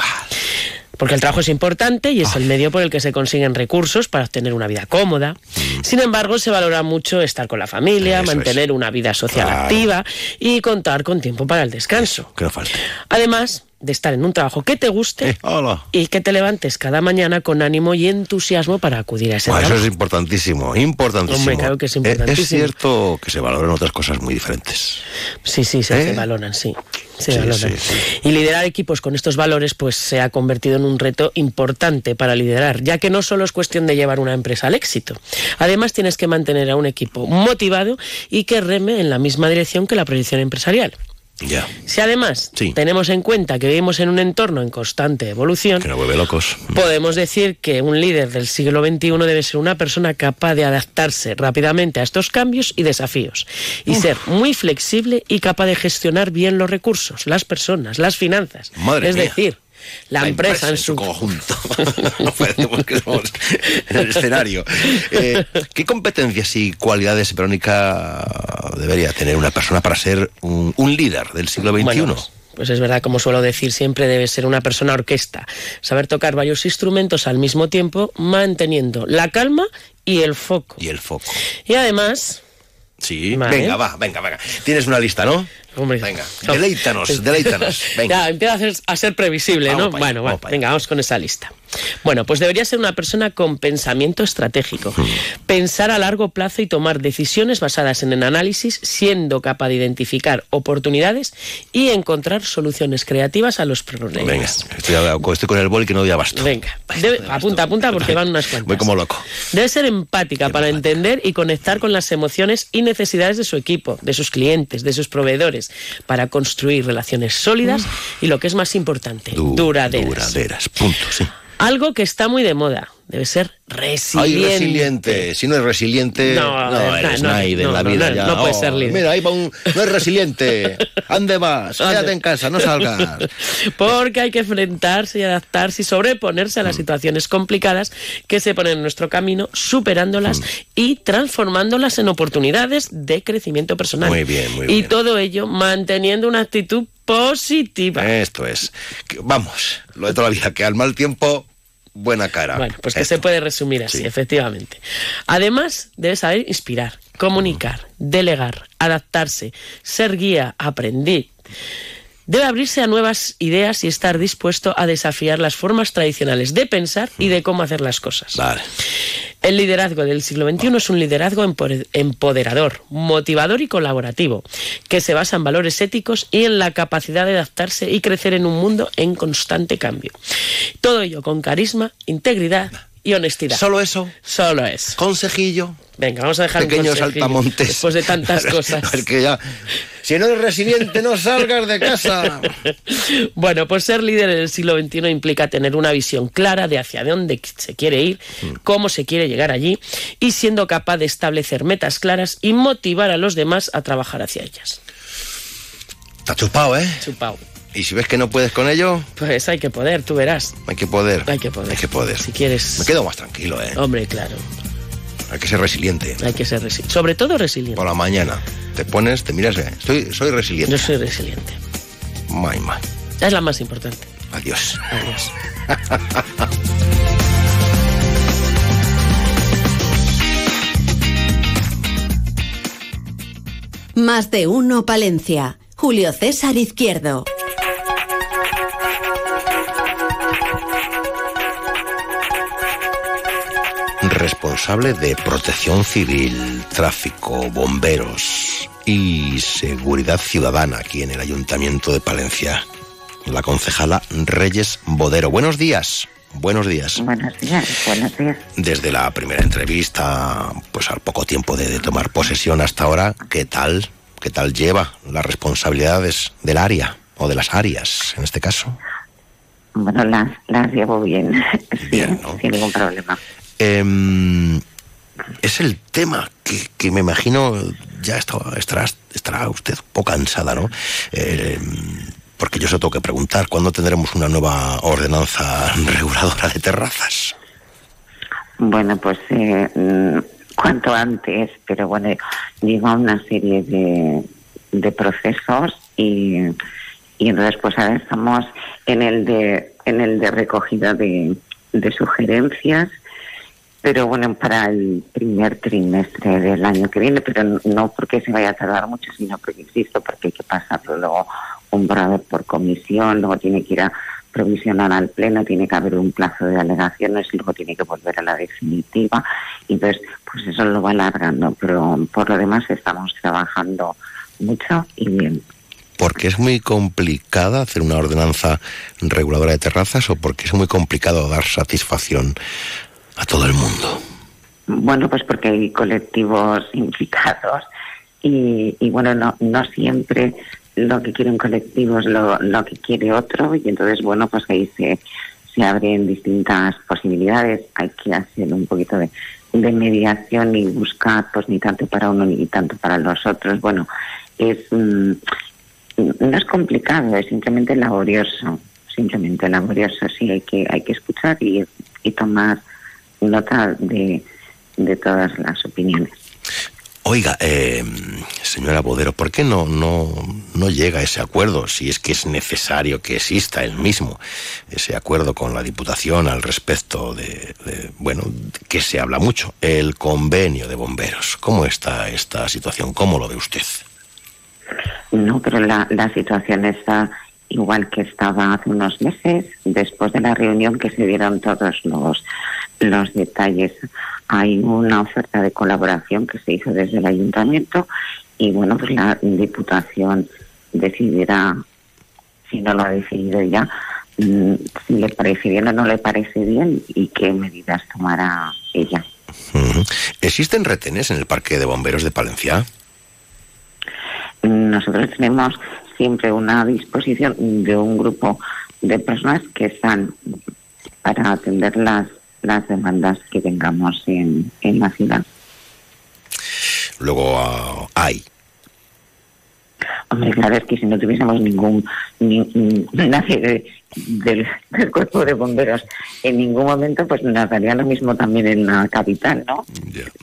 Speaker 37: Porque el trabajo es importante y es el medio por el que se consiguen recursos para obtener una vida cómoda. Sin embargo, se valora mucho estar con la familia,
Speaker 4: Eso es.
Speaker 37: mantener una vida social
Speaker 4: Claro.
Speaker 37: activa y contar con tiempo para el descanso.
Speaker 4: Falte.
Speaker 37: Además de estar en un trabajo que te guste
Speaker 4: Eh,
Speaker 37: y que te levantes cada mañana con ánimo y entusiasmo para acudir a ese
Speaker 4: Buah, eso
Speaker 37: trabajo.
Speaker 4: es importantísimo, importantísimo.
Speaker 37: Hombre, claro que es
Speaker 4: Eh,
Speaker 37: importantísimo.
Speaker 4: Es cierto que se valoran otras cosas muy diferentes.
Speaker 37: Sí, sí, se,
Speaker 4: ¿Eh?
Speaker 37: se valoran, sí. Se
Speaker 4: Sí,
Speaker 37: valoran.
Speaker 4: sí, sí.
Speaker 37: Y liderar equipos con estos valores pues se ha convertido en un reto importante para liderar, ya que no solo es cuestión de llevar una empresa al éxito. Además tienes que mantener a un equipo motivado y que reme en la misma dirección que la proyección empresarial. Si además
Speaker 4: Sí.
Speaker 37: tenemos en cuenta que vivimos en un entorno en constante evolución,
Speaker 4: Que vuelve locos.
Speaker 37: Podemos decir que un líder del siglo XXI debe ser una persona capaz de adaptarse rápidamente a estos cambios y desafíos y ser muy flexible y capaz de gestionar bien los recursos, las personas, las finanzas.
Speaker 4: Madre
Speaker 37: es
Speaker 4: mía.
Speaker 37: decir, la, empresa, en su
Speaker 4: conjunto. no que somos en el escenario. Eh, ¿Qué competencias y cualidades, Verónica, debería tener una persona para ser un, un líder del siglo XXI?
Speaker 37: Bueno, pues, pues es verdad, como suelo decir siempre, debe ser una persona orquesta. Saber tocar varios instrumentos al mismo tiempo, manteniendo la calma y el foco.
Speaker 4: y el foco.
Speaker 37: Y además,
Speaker 4: Sí,
Speaker 37: Vale.
Speaker 4: venga, va, venga, venga. Tienes una lista, ¿no?
Speaker 37: Hombre,
Speaker 4: Venga, deleítanos, deleítanos. Venga.
Speaker 37: Ya, empieza a ser, a ser previsible,
Speaker 4: Vamos
Speaker 37: ¿no?
Speaker 4: allá,
Speaker 37: bueno,
Speaker 4: vamos
Speaker 37: va, venga, vamos con esa lista. Bueno, pues debería ser una persona con pensamiento estratégico, pensar a largo plazo y tomar decisiones basadas en el análisis, siendo capaz de identificar oportunidades y encontrar soluciones creativas a los problemas.
Speaker 4: Venga, estoy, estoy con el boli que no doy abasto.
Speaker 37: Venga, debe- apunta, apunta porque van unas cuantas.
Speaker 4: Voy como loco.
Speaker 37: Debe ser empática para entender y conectar con las emociones y necesidades de su equipo, de sus clientes, de sus proveedores, para construir relaciones sólidas y lo que es más importante,
Speaker 4: Du-
Speaker 37: duraderas.
Speaker 4: Duraderas, punto, sí.
Speaker 37: Algo que está muy de moda, debe ser resiliente.
Speaker 4: Ay, resiliente. Si no es resiliente,
Speaker 37: No,
Speaker 4: no, eres
Speaker 37: no,
Speaker 4: nadie
Speaker 37: no,
Speaker 4: en la vida
Speaker 37: no,
Speaker 4: ya.
Speaker 37: no puedes
Speaker 4: Oh,
Speaker 37: ser líder.
Speaker 4: Mira, ahí va un... No es resiliente. Ande más, quédate en casa, no salgas.
Speaker 37: Porque hay que enfrentarse y adaptarse y sobreponerse a
Speaker 4: Mm.
Speaker 37: las situaciones complicadas que se ponen en nuestro camino, superándolas
Speaker 4: Mm.
Speaker 37: y transformándolas en oportunidades de crecimiento personal.
Speaker 4: Muy bien, muy
Speaker 37: y
Speaker 4: bien.
Speaker 37: todo ello manteniendo una actitud positiva.
Speaker 4: Esto es. Vamos, lo de toda la vida, que al mal tiempo, buena cara.
Speaker 37: Bueno, pues que se puede resumir así, efectivamente. Además, debe saber inspirar, comunicar, delegar, adaptarse, ser guía, aprender. Debe abrirse a nuevas ideas y estar dispuesto a desafiar las formas tradicionales de pensar y de cómo hacer las cosas.
Speaker 4: Vale.
Speaker 37: El liderazgo del siglo XXI es un liderazgo empoder- empoderador, motivador y colaborativo, que se basa en valores éticos y en la capacidad de adaptarse y crecer en un mundo en constante cambio. Todo ello con carisma, integridad y honestidad.
Speaker 4: ¿Solo eso?
Speaker 37: Solo eso.
Speaker 4: Consejillo.
Speaker 37: Venga, vamos a dejar
Speaker 4: Pequeños saltamontes.
Speaker 37: Después de tantas cosas.
Speaker 4: Porque ya, si no eres resiliente, no salgas de casa.
Speaker 37: Bueno, pues ser líder en el siglo XXI implica tener una visión clara de hacia dónde se quiere ir,
Speaker 4: Mm.
Speaker 37: cómo se quiere llegar allí y siendo capaz de establecer metas claras y motivar a los demás a trabajar hacia ellas.
Speaker 4: Está chupado, ¿eh?
Speaker 37: Chupao.
Speaker 4: Y si ves que no puedes con ello,
Speaker 37: Pues hay que poder, tú verás.
Speaker 4: hay que poder.
Speaker 37: Hay que poder.
Speaker 4: Hay que poder.
Speaker 37: Si quieres.
Speaker 4: Me quedo más tranquilo, ¿eh?
Speaker 37: Hombre, claro.
Speaker 4: Hay que ser resiliente.
Speaker 37: Hay que ser resiliente. Sobre todo resiliente.
Speaker 4: Por la mañana te pones, te miras, eh, estoy, soy resiliente.
Speaker 37: Yo soy resiliente.
Speaker 4: May, may.
Speaker 37: Es la más importante.
Speaker 4: Adiós.
Speaker 37: Adiós.
Speaker 3: Más de uno Palencia. Julio César Izquierdo.
Speaker 4: Responsable de protección civil, tráfico, bomberos y seguridad ciudadana aquí en el Ayuntamiento de Palencia. La concejala Reyes Bodero. Buenos días. Buenos días.
Speaker 38: Buenos días, buenos días.
Speaker 4: Desde la primera entrevista, pues al poco tiempo de, de tomar posesión hasta ahora, ¿qué tal? ¿Qué tal lleva las responsabilidades del área o de las áreas en este caso?
Speaker 38: Bueno, las, las llevo bien, sí, sin ningún problema.
Speaker 4: Em, es el tema que, me imagino ya estará, estará usted un poco cansada, ¿no? Eh, porque yo se tengo que preguntar, ¿cuándo tendremos una nueva ordenanza reguladora de terrazas?
Speaker 38: Bueno, pues eh, cuanto antes, pero bueno, lleva una serie de, procesos y, y entonces pues ahora estamos en el de en el de recogida de sugerencias pero bueno para el primer trimestre del año que viene pero no porque se vaya a tardar mucho sino porque insisto porque hay que pasarlo luego un borrador por comisión luego tiene que ir a provisional al pleno tiene que haber un plazo de alegaciones luego tiene que volver a la definitiva. Y entonces pues eso lo va alargando pero por lo demás estamos trabajando mucho y bien.
Speaker 4: ¿Porque es muy complicada hacer una ordenanza reguladora de terrazas o porque es muy complicado dar satisfacción a todo el mundo?
Speaker 38: Bueno, pues porque hay colectivos implicados y, y bueno, no, no siempre lo que quiere un colectivo es lo, que quiere otro y entonces, bueno, pues ahí se, se abren distintas posibilidades. Hay que hacer un poquito de, mediación y buscar, pues ni tanto para uno ni tanto para los otros. Bueno, es mm, no es complicado, es simplemente laborioso, simplemente laborioso. Sí, hay que hay que escuchar y, y tomar nota de, de todas las opiniones.
Speaker 4: Oiga, eh, señora Bodero, ¿por qué no, no, no llega a ese acuerdo, si es que es necesario que exista el mismo, ese acuerdo con la Diputación al respecto de, de, bueno, que se habla mucho, el convenio de bomberos? ¿Cómo está esta situación? ¿Cómo lo ve usted?
Speaker 38: No, pero la, la situación está igual que estaba hace unos meses, después de la reunión que se dieron todos los, los detalles. Hay una oferta de colaboración que se hizo desde el ayuntamiento y bueno, pues la Diputación decidirá, si no lo ha decidido ya, mm, si le parece bien o no le parece bien y qué medidas tomará ella.
Speaker 4: ¿Existen retenes en el Parque de Bomberos de Palencia?
Speaker 38: Nosotros tenemos siempre una disposición de un grupo de personas que están para atender las, las demandas que tengamos en, en la ciudad.
Speaker 4: Luego ah, hay.
Speaker 38: Hombre, claro, es que si no tuviésemos ningún, ni- ni- nadie de- del, del cuerpo de bomberos en ningún momento, pues nos daría lo mismo también en la capital, ¿no?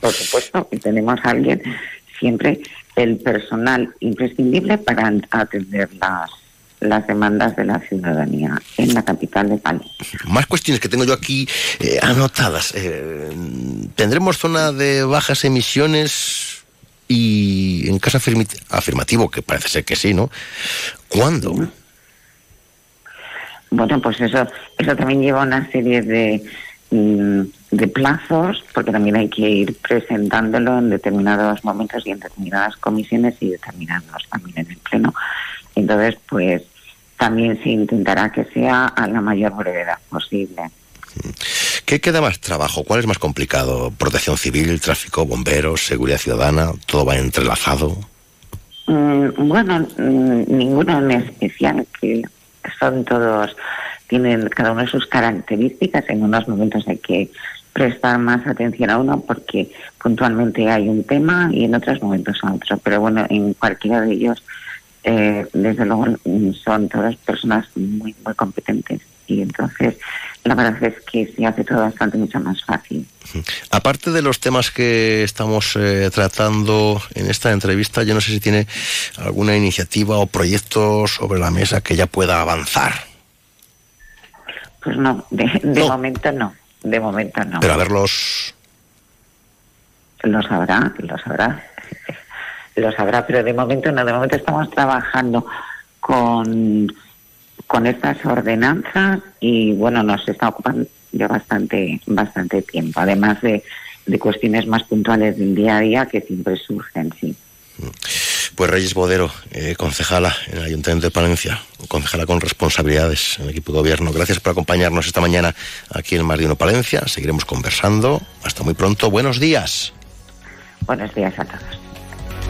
Speaker 38: Por supuesto, que tenemos a alguien, siempre el personal imprescindible para atender las, las demandas de la ciudadanía en la capital de Palencia.
Speaker 4: Más cuestiones que tengo yo aquí eh, anotadas. Eh, ¿Tendremos zona de bajas emisiones y en caso afirmativo, que parece ser que sí, ¿no? ¿Cuándo?
Speaker 38: Bueno, pues eso, eso también lleva una serie de, mm, de plazos, porque también hay que ir presentándolo en determinados momentos y en determinadas comisiones y determinados también en el Pleno. Entonces, pues también se intentará que sea a la mayor brevedad posible.
Speaker 4: ¿Qué queda más trabajo? ¿Cuál es más complicado? ¿Protección civil, tráfico, bomberos, seguridad ciudadana? ¿Todo va entrelazado?
Speaker 38: Mm, bueno, mm, ninguno en especial, que son todos, tienen cada uno sus características. En unos momentos hay que prestar más atención a uno porque puntualmente hay un tema y en otros momentos a otro. Pero bueno, en cualquiera de ellos, eh, desde luego, son todas personas muy, muy competentes. Y entonces, la verdad es que se hace todo bastante mucho más fácil.
Speaker 4: Aparte de los temas que estamos eh, tratando en esta entrevista, yo no sé si tiene alguna iniciativa o proyecto sobre la mesa que ya pueda avanzar.
Speaker 38: Pues no, de, momento no, de momento no.
Speaker 4: Pero a verlos.
Speaker 38: Lo sabrá, lo sabrá. Lo sabrá, pero de momento no, de momento estamos trabajando con con estas ordenanzas y bueno, nos está ocupando ya bastante, bastante tiempo, además de, de cuestiones más puntuales del día a día que siempre surgen, sí.
Speaker 4: Pues Reyes Bodero, eh, concejala en el Ayuntamiento de Palencia, concejala con responsabilidades en el equipo de gobierno. Gracias por acompañarnos esta mañana aquí en Mar de Uno Palencia. Seguiremos conversando. Hasta muy pronto. Buenos días.
Speaker 38: Buenos días a todos.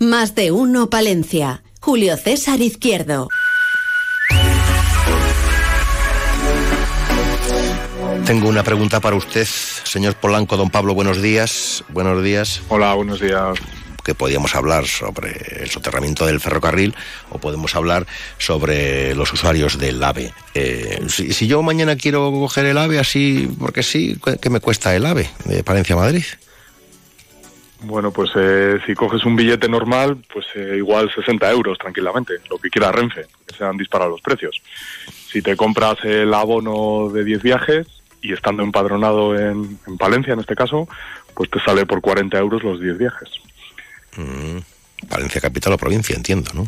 Speaker 3: Más de uno Palencia. Julio César Izquierdo.
Speaker 4: Tengo una pregunta para usted, señor Polanco, don Pablo, buenos días. Buenos días.
Speaker 39: Hola, buenos días.
Speaker 4: Que podíamos hablar sobre el soterramiento del ferrocarril o podemos hablar sobre los usuarios del AVE. Eh, si, si, yo mañana quiero coger el AVE así, porque sí, ¿qué me cuesta el AVE de Palencia a Madrid?
Speaker 39: Bueno, pues eh, si coges un billete normal, pues eh, igual 60 euros tranquilamente, lo que quiera Renfe, se han disparado los precios. Si te compras el abono de 10 viajes y estando empadronado en, en Palencia, en este caso, pues te sale por 40 euros los 10 viajes.
Speaker 4: Mm, Palencia capital o provincia, entiendo, ¿no?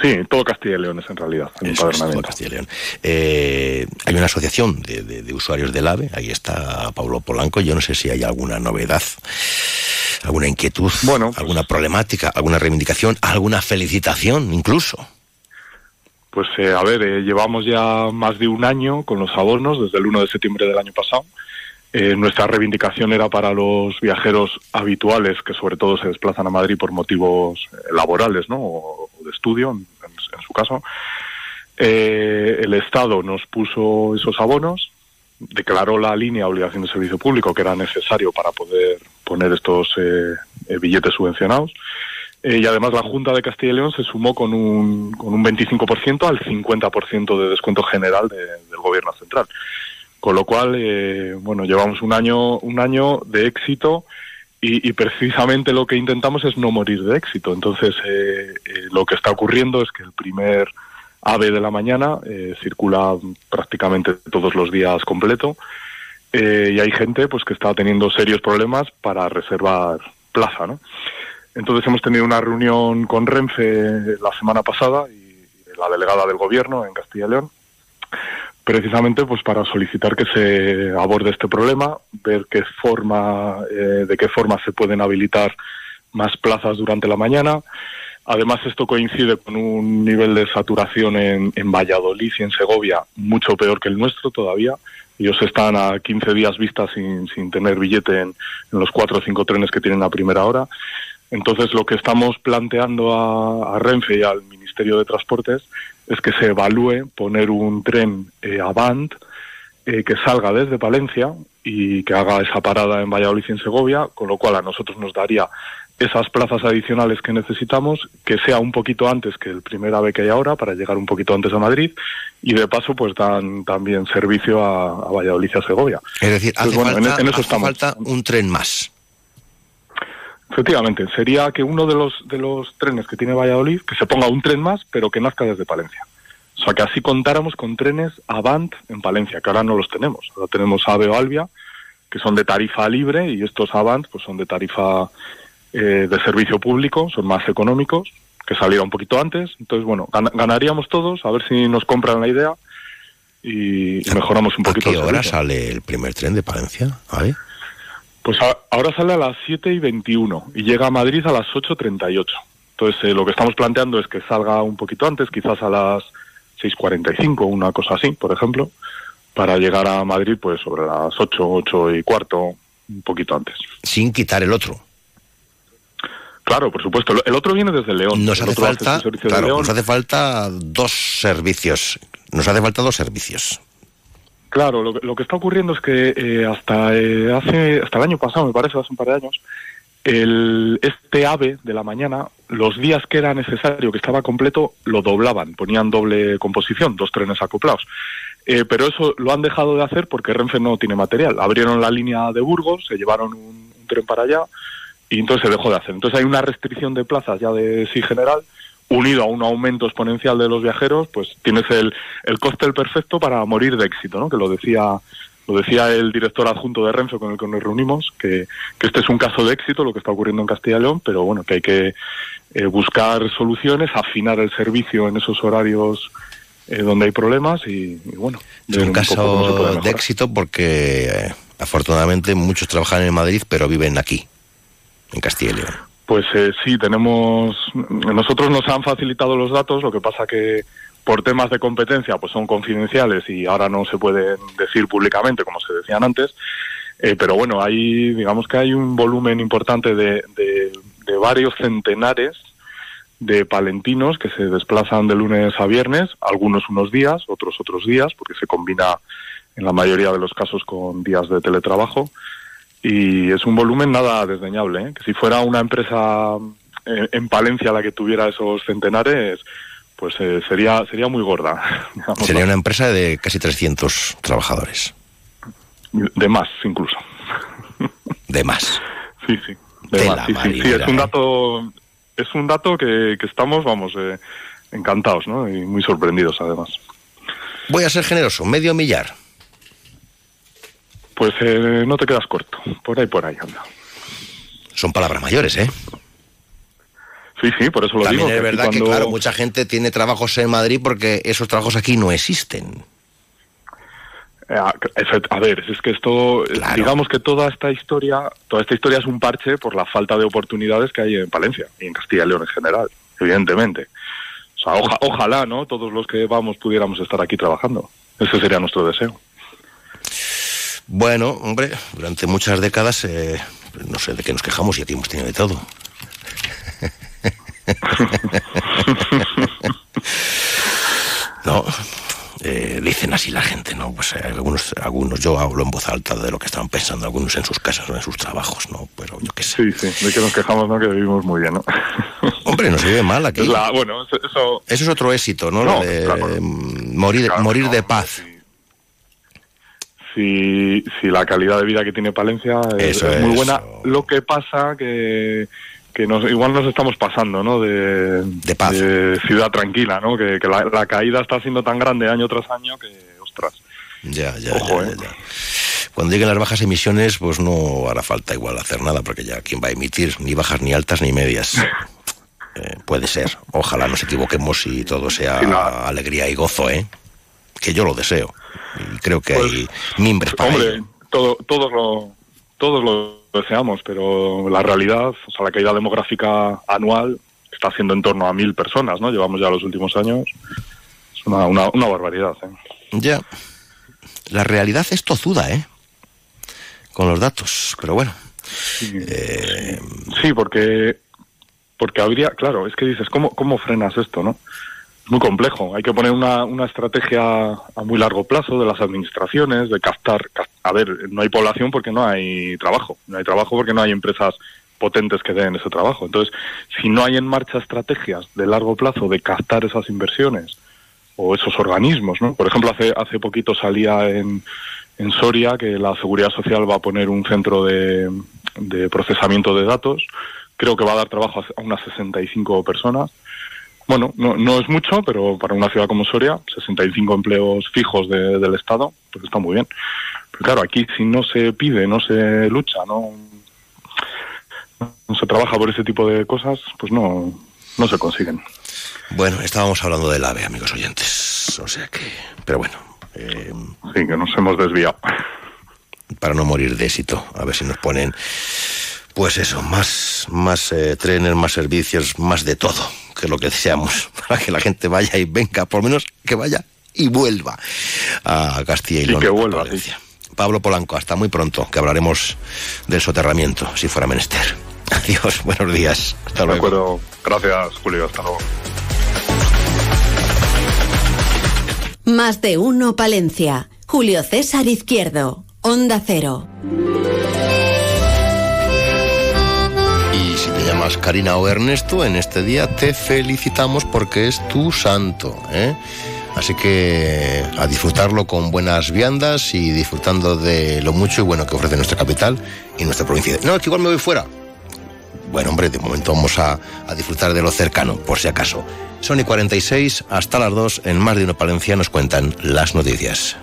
Speaker 39: Sí, todo Castilla y León es en realidad.
Speaker 4: Eso es, todo Castilla y León. Eh, hay una asociación de, de, de, usuarios del AVE, ahí está Pablo Polanco, yo no sé si hay alguna novedad, alguna inquietud,
Speaker 39: bueno,
Speaker 4: alguna problemática, alguna reivindicación, alguna felicitación incluso.
Speaker 39: Pues eh, a ver, eh, llevamos ya más de un año con los abonos, desde el 1 de septiembre del año pasado. Eh, nuestra reivindicación era para los viajeros habituales que sobre todo se desplazan a Madrid por motivos laborales ¿no? o, de estudio, en, su caso. Eh, el Estado nos puso esos abonos, declaró la línea obligación de servicio público que era necesario para poder poner estos eh, billetes subvencionados. Eh, y además la Junta de Castilla y León se sumó con un, con un 25% al 50% de descuento general de, del gobierno central. Con lo cual, eh, bueno, llevamos un año, un año de éxito y, precisamente lo que intentamos es no morir de éxito. Entonces, eh, eh, lo que está ocurriendo es que el primer AVE de la mañana eh, circula prácticamente todos los días completo y hay gente pues que está teniendo serios problemas para reservar plaza, ¿no? Entonces hemos tenido una reunión con Renfe la semana pasada y la delegada del gobierno en Castilla y León precisamente pues para solicitar que se aborde este problema, ver qué forma, eh, de qué forma se pueden habilitar más plazas durante la mañana. Además, esto coincide con un nivel de saturación en, en Valladolid y en Segovia mucho peor que el nuestro todavía. Ellos están a 15 días vistas sin, sin tener billete en, en los cuatro o cinco trenes que tienen a primera hora. Entonces, lo que estamos planteando a, a Renfe y al Ministerio de Transportes es que se evalúe poner un tren eh, Avant eh, que salga desde Palencia y que haga esa parada en Valladolid y en Segovia, con lo cual a nosotros nos daría esas plazas adicionales que necesitamos, que sea un poquito antes que el primer AVE que hay ahora, para llegar un poquito antes a Madrid, y de paso pues dan también servicio a, a Valladolid y a Segovia.
Speaker 4: Es decir, hace,
Speaker 39: Pues bueno, en-
Speaker 4: falta,
Speaker 39: en eso
Speaker 4: hace falta un tren más.
Speaker 39: Efectivamente, sería que uno de los de los trenes que tiene Valladolid, que se ponga un tren más, pero que nazca desde Palencia. O sea, que así contáramos con trenes Avant en Palencia, que ahora no los tenemos. Ahora tenemos AVE o Albia, que son de tarifa libre, y estos Avant pues son de tarifa eh, de servicio público, son más económicos, que saliera un poquito antes. Entonces, bueno, gan- ganaríamos todos, a ver si nos compran la idea y, mejoramos un
Speaker 4: ¿A
Speaker 39: poquito
Speaker 4: qué
Speaker 39: el
Speaker 4: hora sale el primer tren de Palencia? ¿Vale?
Speaker 39: Pues a- ahora sale a las 7 y 21 y llega a Madrid a las 8.38. Entonces, eh, lo que estamos planteando es que salga un poquito antes, quizás a las 6.45, una cosa así, por ejemplo, para llegar a Madrid pues sobre las 8, 8 y cuarto, un poquito antes.
Speaker 4: Sin quitar el otro.
Speaker 39: Claro, por supuesto. El otro viene desde León.
Speaker 4: Nos hace falta, claro,
Speaker 39: León.
Speaker 4: nos hace falta dos servicios. Nos hace falta dos servicios.
Speaker 39: Claro, lo, que- lo que está ocurriendo es que eh, hasta eh, hace hasta el año pasado, me parece, hace un par de años, el, este AVE de la mañana, los días que era necesario, que estaba completo, lo doblaban, ponían doble composición, dos trenes acoplados. Eh, pero eso lo han dejado de hacer porque Renfe no tiene material. Abrieron la línea de Burgos, se llevaron un, un tren para allá y entonces se dejó de hacer. Entonces hay una restricción de plazas ya de sí general, unido a un aumento exponencial de los viajeros, pues tienes el, el cóctel perfecto para morir de éxito, ¿no? Que lo decía lo decía el director adjunto de Renfe con el que nos reunimos, que, que este es un caso de éxito, lo que está ocurriendo en Castilla y León, pero bueno, que hay que eh, buscar soluciones, afinar el servicio en esos horarios eh, donde hay problemas y, y bueno.
Speaker 4: Es un caso de éxito porque eh, afortunadamente muchos trabajan en Madrid pero viven aquí, en Castilla y León.
Speaker 39: Pues eh, sí, tenemos. Nosotros nos han facilitado los datos, lo que pasa que por temas de competencia pues son confidenciales y ahora no se pueden decir públicamente como se decían antes. Eh, pero bueno, hay, digamos que hay un volumen importante de, de- de varios centenares de palentinos que se desplazan de lunes a viernes, algunos unos días, otros otros días, porque se combina en la mayoría de los casos con días de teletrabajo y es un volumen nada desdeñable. ¿eh? Que si fuera una empresa eh, en Palencia la que tuviera esos centenares, pues eh, sería sería muy gorda.
Speaker 4: Sería una empresa de casi 300 trabajadores.
Speaker 39: de más incluso.
Speaker 4: De más.
Speaker 39: Sí, sí. De
Speaker 4: De
Speaker 39: más, sí, sí, es un
Speaker 4: ¿eh?
Speaker 39: dato es un dato que, que estamos, vamos, eh, encantados, ¿no? Y muy sorprendidos además.
Speaker 4: Voy a ser generoso, medio millar.
Speaker 39: Pues eh, no te quedas corto, por ahí por ahí anda.
Speaker 4: Son palabras mayores, ¿eh?
Speaker 39: Sí, sí, por eso lo
Speaker 4: También
Speaker 39: digo.
Speaker 4: es
Speaker 39: que aquí
Speaker 4: verdad que,
Speaker 39: cuando-
Speaker 4: claro, mucha gente tiene trabajos en Madrid porque esos trabajos aquí no existen.
Speaker 39: Eh, A, ver, es que esto, eh, digamos que toda esta historia, toda esta historia es un parche por la falta de oportunidades que hay en Palencia y en Castilla y León en general, evidentemente. O sea, oja- ojalá, ¿no? Todos los que vamos pudiéramos estar aquí trabajando. Ese sería nuestro deseo.
Speaker 4: Bueno, hombre, durante muchas décadas, eh, no sé de qué nos quejamos y aquí hemos tenido de todo. no, eh, dicen así la gente, ¿no? Pues eh, algunos, algunos, yo hablo en voz alta de lo que estaban pensando algunos en sus casas o en sus trabajos, ¿no? Pero yo qué sé.
Speaker 39: Sí, sí, de que nos quejamos, ¿no? Que vivimos muy bien, ¿no?
Speaker 4: Hombre, no se vive mal aquí.
Speaker 39: La- bueno, eso,
Speaker 4: es otro éxito, ¿no? De,
Speaker 39: claro.
Speaker 4: eh, morir, morir de paz.
Speaker 39: Si, si la calidad de vida que tiene Palencia es, es muy buena. Lo que pasa que que nos, igual nos estamos pasando, ¿no? De, de ciudad tranquila, ¿no? Que, que la, la caída está siendo tan grande año tras año que, ostras.
Speaker 4: Ya, ya,
Speaker 39: Ojo,
Speaker 4: ya,
Speaker 39: ¿eh?
Speaker 4: ya, ya. Cuando lleguen las bajas emisiones, pues no hará falta igual hacer nada, porque ya quién va a emitir ni bajas, ni altas, ni medias. Eh, puede ser. Ojalá nos equivoquemos y todo sea alegría y gozo, ¿eh? Que yo lo deseo. Y creo que hay mimbres para
Speaker 39: Hombre,
Speaker 4: ello.
Speaker 39: todo, todos lo todos lo deseamos, pero la realidad, o sea, la caída demográfica anual está siendo en torno a mil personas, ¿no? Llevamos ya los últimos años. Es una, una, una barbaridad, ¿eh?
Speaker 4: Ya. La realidad es tozuda, ¿eh? Con los datos, pero bueno. Eh,
Speaker 39: Sí, porque porque habría, claro, es que dices, ¿cómo, cómo frenas esto, no? Muy complejo. Hay que poner una, una estrategia a muy largo plazo de las administraciones, de captar, cap- A ver, no hay población porque no hay trabajo. No hay trabajo porque no hay empresas potentes que den ese trabajo. Entonces, si no hay en marcha estrategias de largo plazo de captar esas inversiones o esos organismos, ¿no? Por ejemplo, hace, hace poquito salía en, en Soria que la Seguridad Social va a poner un centro de, de procesamiento de datos. Creo que va a dar trabajo a unas 65 personas. Bueno, no, no es mucho, pero para una ciudad como Soria, 65 empleos fijos de- del Estado, pues está muy bien. Pero claro, aquí si no se pide, no se lucha, no, no se trabaja por ese tipo de cosas, pues no, no se consiguen.
Speaker 4: Bueno, estábamos hablando del AVE, amigos oyentes. O sea que. Pero bueno. eh,
Speaker 39: sí, que nos hemos desviado.
Speaker 4: Para no morir de éxito. A ver si nos ponen. Pues eso, más, más eh, trenes, más servicios, más de todo, que lo que deseamos, para que la gente vaya y venga, por lo menos que vaya y vuelva a Castilla y
Speaker 39: Y
Speaker 4: León.
Speaker 39: que
Speaker 4: a
Speaker 39: vuelva,
Speaker 4: Palencia. Pablo Polanco, hasta muy pronto, que hablaremos del soterramiento, si fuera menester. Adiós, buenos días. Hasta
Speaker 39: De
Speaker 4: luego.
Speaker 39: acuerdo. Gracias, Julio. Hasta luego.
Speaker 3: Más de uno Palencia. Julio César Izquierdo. Onda Cero.
Speaker 4: Llamas Karina o Ernesto, en este día te felicitamos porque es tu santo. ¿eh? Así que a disfrutarlo con buenas viandas y disfrutando de lo mucho y bueno que ofrece nuestra capital y nuestra provincia. No, es que igual me voy fuera. Bueno, hombre, de momento vamos a, a disfrutar de lo cercano, por si acaso. Son y 46, hasta las 2, en más de uno Palencia nos cuentan las noticias.